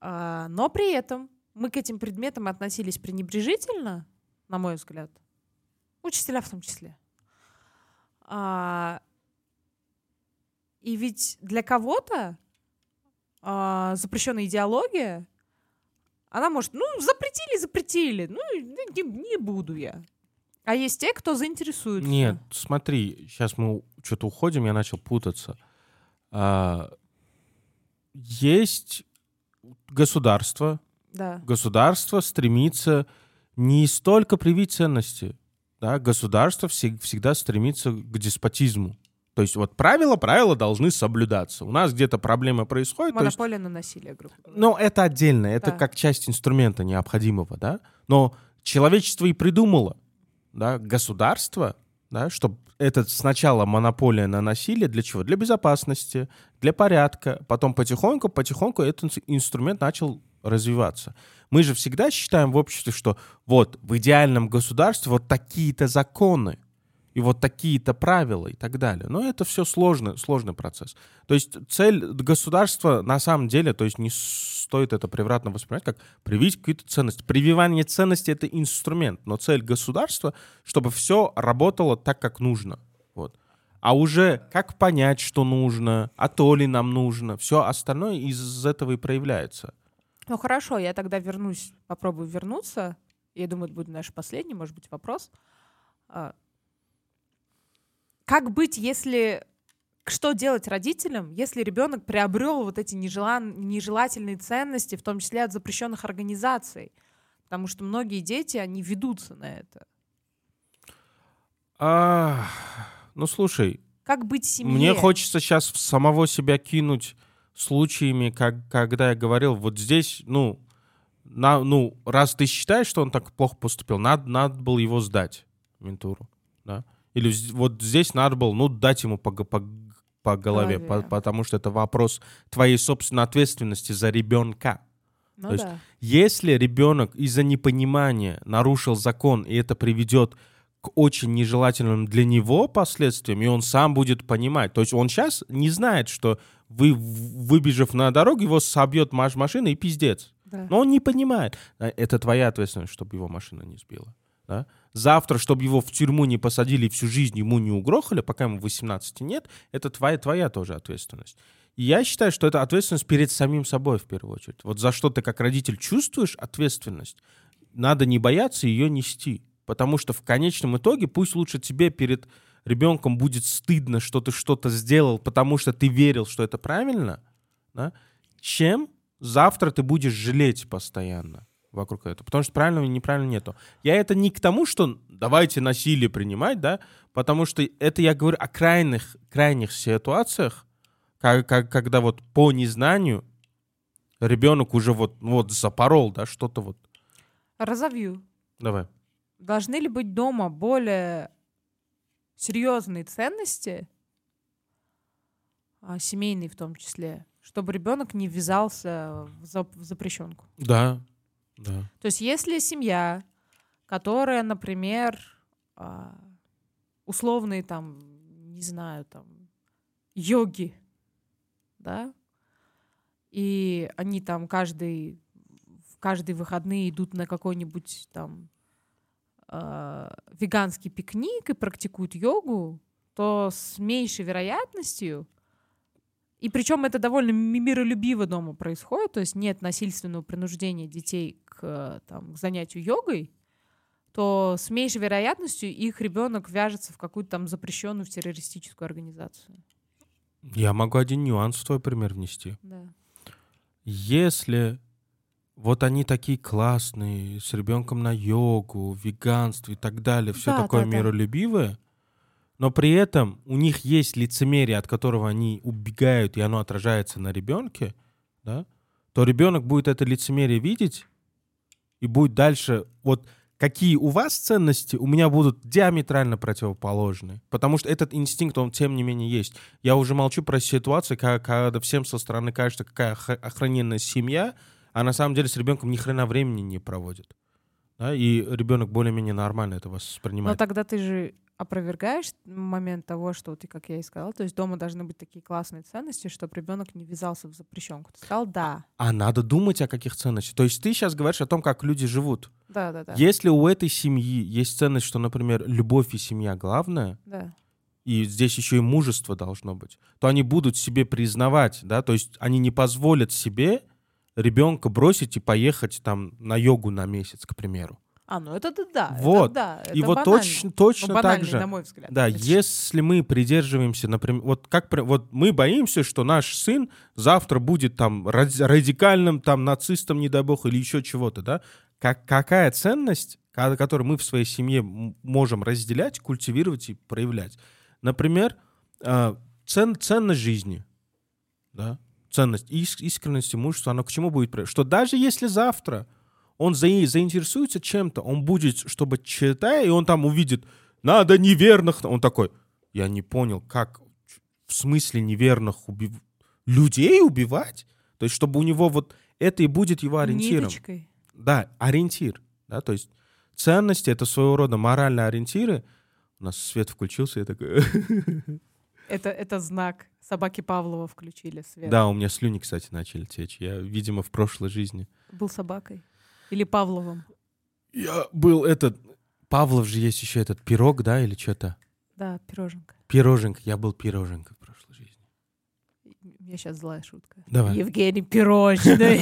А, но при этом мы к этим предметам относились пренебрежительно, на мой взгляд. Учителя в том числе. А, и ведь для кого-то а, запрещенная идеология, она может, ну, запретили, запретили, ну, не, не буду я. А есть те, кто заинтересуется. Нет, смотри, сейчас мы что-то уходим, я начал путаться. А, есть государство. Да. Государство стремится не столько привить ценности. Да? Государство всегда стремится к деспотизму. То есть вот правила, правила должны соблюдаться. У нас где-то проблема происходит. то есть- Монополия на насилие, грубо говоря. ну, это отдельно, это Да. как часть инструмента необходимого, да. Но человечество и придумало, да, государство, да, чтобы это сначала монополия на насилие для чего? Для безопасности, для порядка. Потом потихоньку, потихоньку этот инс- инструмент начал развиваться. Мы же всегда считаем в обществе, что вот в идеальном государстве вот такие-то законы, и вот такие-то правила и так далее. Но это все сложный, сложный процесс. То есть цель государства на самом деле, то есть не стоит это превратно воспринимать, как привить какие-то ценности. Прививание ценностей — это инструмент, но цель государства, чтобы все работало так, как нужно. Вот. А уже как понять, что нужно, а то ли нам нужно, все остальное из этого и проявляется. Ну хорошо, я тогда вернусь, попробую вернуться. Я думаю, это будет наш последний, может быть, вопрос. Как быть, если... Что делать родителям, если ребенок приобрел вот эти нежелан- нежелательные ценности, в том числе от запрещенных организаций? Потому что многие дети, они ведутся на это. А, ну, слушай, Как быть семье? Мне хочется сейчас в самого себя кинуть случаями, как, когда я говорил, вот здесь, ну, на, ну, раз ты считаешь, что он так плохо поступил, надо, надо было его сдать, ментуру, да? Или вот здесь надо было, ну, дать ему по, по, по голове, Голове. по- потому что это вопрос твоей собственной ответственности за ребенка. Ну то есть да. Если ребенок из-за непонимания нарушил закон, и это приведет к очень нежелательным для него последствиям, и он сам будет понимать. То есть он сейчас не знает, что вы, выбежав на дорогу, его собьет маш- машина и пиздец. да. Но он не понимает. А Это твоя ответственность, чтобы его машина не сбила. да? Завтра, чтобы его в тюрьму не посадили и всю жизнь ему не угрохали, пока ему 18 нет, это твоя, твоя тоже ответственность. И я считаю, что это ответственность перед самим собой в первую очередь. Вот за что ты как родитель чувствуешь ответственность, надо не бояться ее нести. Потому что в конечном итоге пусть лучше тебе перед ребенком будет стыдно, что ты что-то сделал, потому что ты верил, что это правильно, да, чем завтра ты будешь жалеть постоянно вокруг этого. Потому что правильного и неправильного нету. Я это не к тому, что давайте насилие принимать, да, потому что это я говорю о крайних, крайних ситуациях, как, как- когда вот по незнанию ребенок уже вот, вот запорол, да, что-то вот. Разовью. Давай. Должны ли быть дома более серьезные ценности, а, семейные в том числе, чтобы ребенок не ввязался в, зап- в запрещенку? Да, да. То есть если семья, которая, например, а, условные там, не знаю, там, йоги, да, и они там каждый, в каждые выходные идут на какой-нибудь там а, веганский пикник и практикуют йогу, то с меньшей вероятностью, и причем это довольно ми- миролюбиво дома происходит, то есть нет насильственного принуждения детей к, э, там, к занятию йогой, то с меньшей вероятностью их ребенок вяжется в какую-то там запрещенную в террористическую организацию. Я могу один нюанс в твой пример внести. Да. Если вот они такие классные, с ребенком на йогу, веганство и так далее, все Да, такое да, да. миролюбивое, но при этом у них есть лицемерие, от которого они убегают, и оно отражается на ребенке, да, то ребенок будет это лицемерие видеть и будет дальше вот какие у вас ценности, у меня будут диаметрально противоположны. Потому что этот инстинкт, он тем не менее есть. Я уже молчу про ситуации, ка- когда всем со стороны кажется, какая ох- охрененная семья, а на самом деле с ребенком ни хрена времени не проводит. Да? И ребенок более-менее нормально это Но воспринимает. тогда ты же опровергаешь момент того, что ты, как я и сказала, то есть дома должны быть такие классные ценности, чтобы ребенок не ввязался в запрещенку. Ты сказал да. А надо думать о каких ценностях. То есть ты сейчас говоришь о том, как люди живут. Да, да, да. Если у этой семьи есть ценность, что, например, любовь и семья главное, Да. и здесь еще и мужество должно быть, то они будут себе признавать, да, то есть они не позволят себе ребенка бросить и поехать там на йогу на месяц, к примеру. А, ну это да, да. это Вот. да, и это вот банально. точно, Ну, точно так же. на мой взгляд. Да, Это если мы придерживаемся, например, вот как вот мы боимся, что наш сын завтра будет там ради- радикальным там нацистом, не дай бог, или еще чего-то, да? Как, какая ценность, которую мы в своей семье можем разделять, культивировать и проявлять? Например, а, цен, ценность жизни, да, ценность иск, искренности мужества, оно к чему будет? Что даже если завтра он за, заинтересуется чем-то, он будет, чтобы читая, и он там увидит, надо неверных, он такой, я не понял, как, в смысле неверных убив... людей убивать? То есть, чтобы у него вот это и будет его ориентиром. Ниточкой. Да, ориентир, да, то есть ценности — это своего рода моральные ориентиры. У нас свет включился, я такой... Это, это знак. Собаки Павлова включили свет. Да, у меня слюни, кстати, начали течь. Я, видимо, в прошлой жизни. Был собакой. Или Павловым. Я был этот... Павлов же есть еще этот пирог, да, или что-то? Да, пироженка. Пироженка. Я был пироженка в прошлой жизни. У меня сейчас злая шутка. Давай. Евгений Пирожный.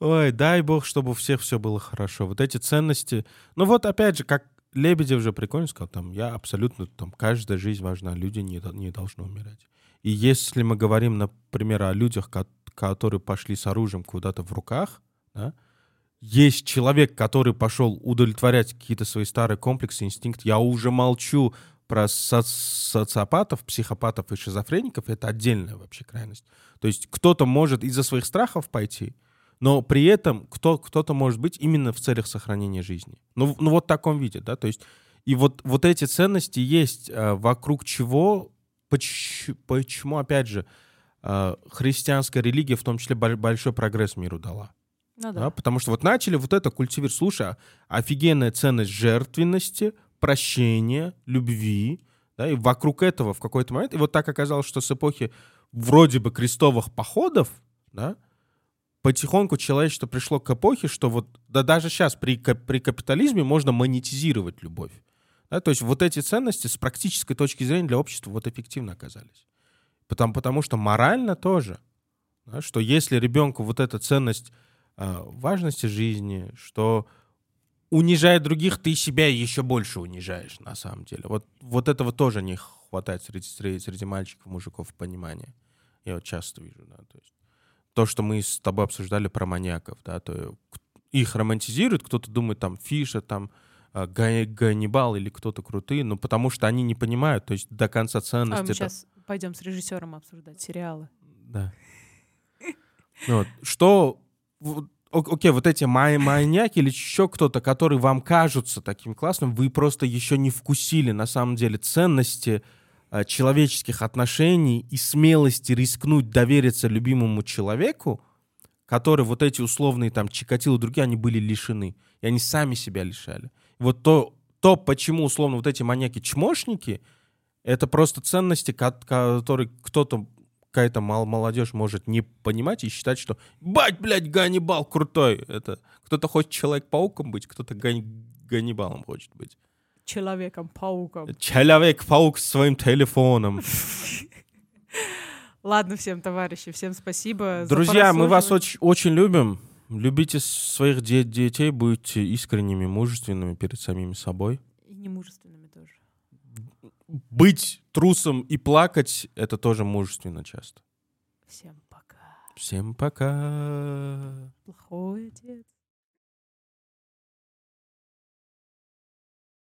Ой, дай бог, чтобы у всех все было хорошо. Вот эти ценности... Ну вот, опять же, как Лебедев же прикольно сказал, там, я абсолютно, там, каждая жизнь важна, люди не, не должны умирать. И если мы говорим, например, о людях, ко- которые пошли с оружием куда-то в руках, да, есть человек, который пошел удовлетворять какие-то свои старые комплексы, инстинкты. Я уже молчу про соц- социопатов, психопатов и шизофреников. Это отдельная вообще крайность. То есть кто-то может из-за своих страхов пойти, но при этом кто, кто-то может быть именно в целях сохранения жизни. Ну, ну вот в таком виде, да, то есть и вот, вот эти ценности есть, э, вокруг чего, поч- почему, опять же, э, христианская религия в том числе боль- большой прогресс миру дала. Ну Да, да. потому что вот начали вот это культивировать. Слушай, а офигенная ценность жертвенности, прощения, любви, да, и вокруг этого в какой-то момент, и вот так оказалось, что с эпохи вроде бы крестовых походов, да, потихоньку человечество пришло к эпохе, что вот, да даже сейчас при, при капитализме можно монетизировать любовь. Да, то есть вот эти ценности с практической точки зрения для общества вот эффективно оказались. Потому, потому что морально тоже, да, что если ребенку вот эта ценность а, важности жизни, что унижая других, ты себя еще больше унижаешь, на самом деле. Вот, вот этого тоже не хватает среди, среди, среди мальчиков, мужиков понимания. Я вот часто вижу, да, то есть то, что мы с тобой обсуждали про маньяков, да, то их романтизируют, кто-то думает, там, Фиша, там, Ганнибал или кто-то крутые, но потому что они не понимают, то есть до конца А ценности. мы это- сейчас пойдем с режиссером обсуждать сериалы. Да. Ну вот, Что... Окей, вот эти май- маньяки или еще кто-то, которые вам кажутся таким классным, вы просто еще не вкусили на самом деле ценности э, человеческих отношений и смелости рискнуть довериться любимому человеку, который вот эти условные там Чикатило и другие, они были лишены. И они сами себя лишали. Вот то, то, почему условно вот эти маньяки-чмошники, это просто ценности, ко- которые кто-то, какая-то мол- молодежь может не понимать и считать, что «Бать, блядь, Ганнибал крутой!» Это кто-то хочет Человек-пауком быть, кто-то Ган- Ганнибалом хочет быть. Человеком-пауком. Человек-паук с своим телефоном. *laughs* Ладно всем, товарищи, всем спасибо. Друзья, мы вас очень, очень любим. Любите своих де- детей, будьте искренними, мужественными перед самими собой. И немужественными тоже. Быть трусом и плакать — это тоже мужественно часто. Всем пока. Всем пока. Плохой отец.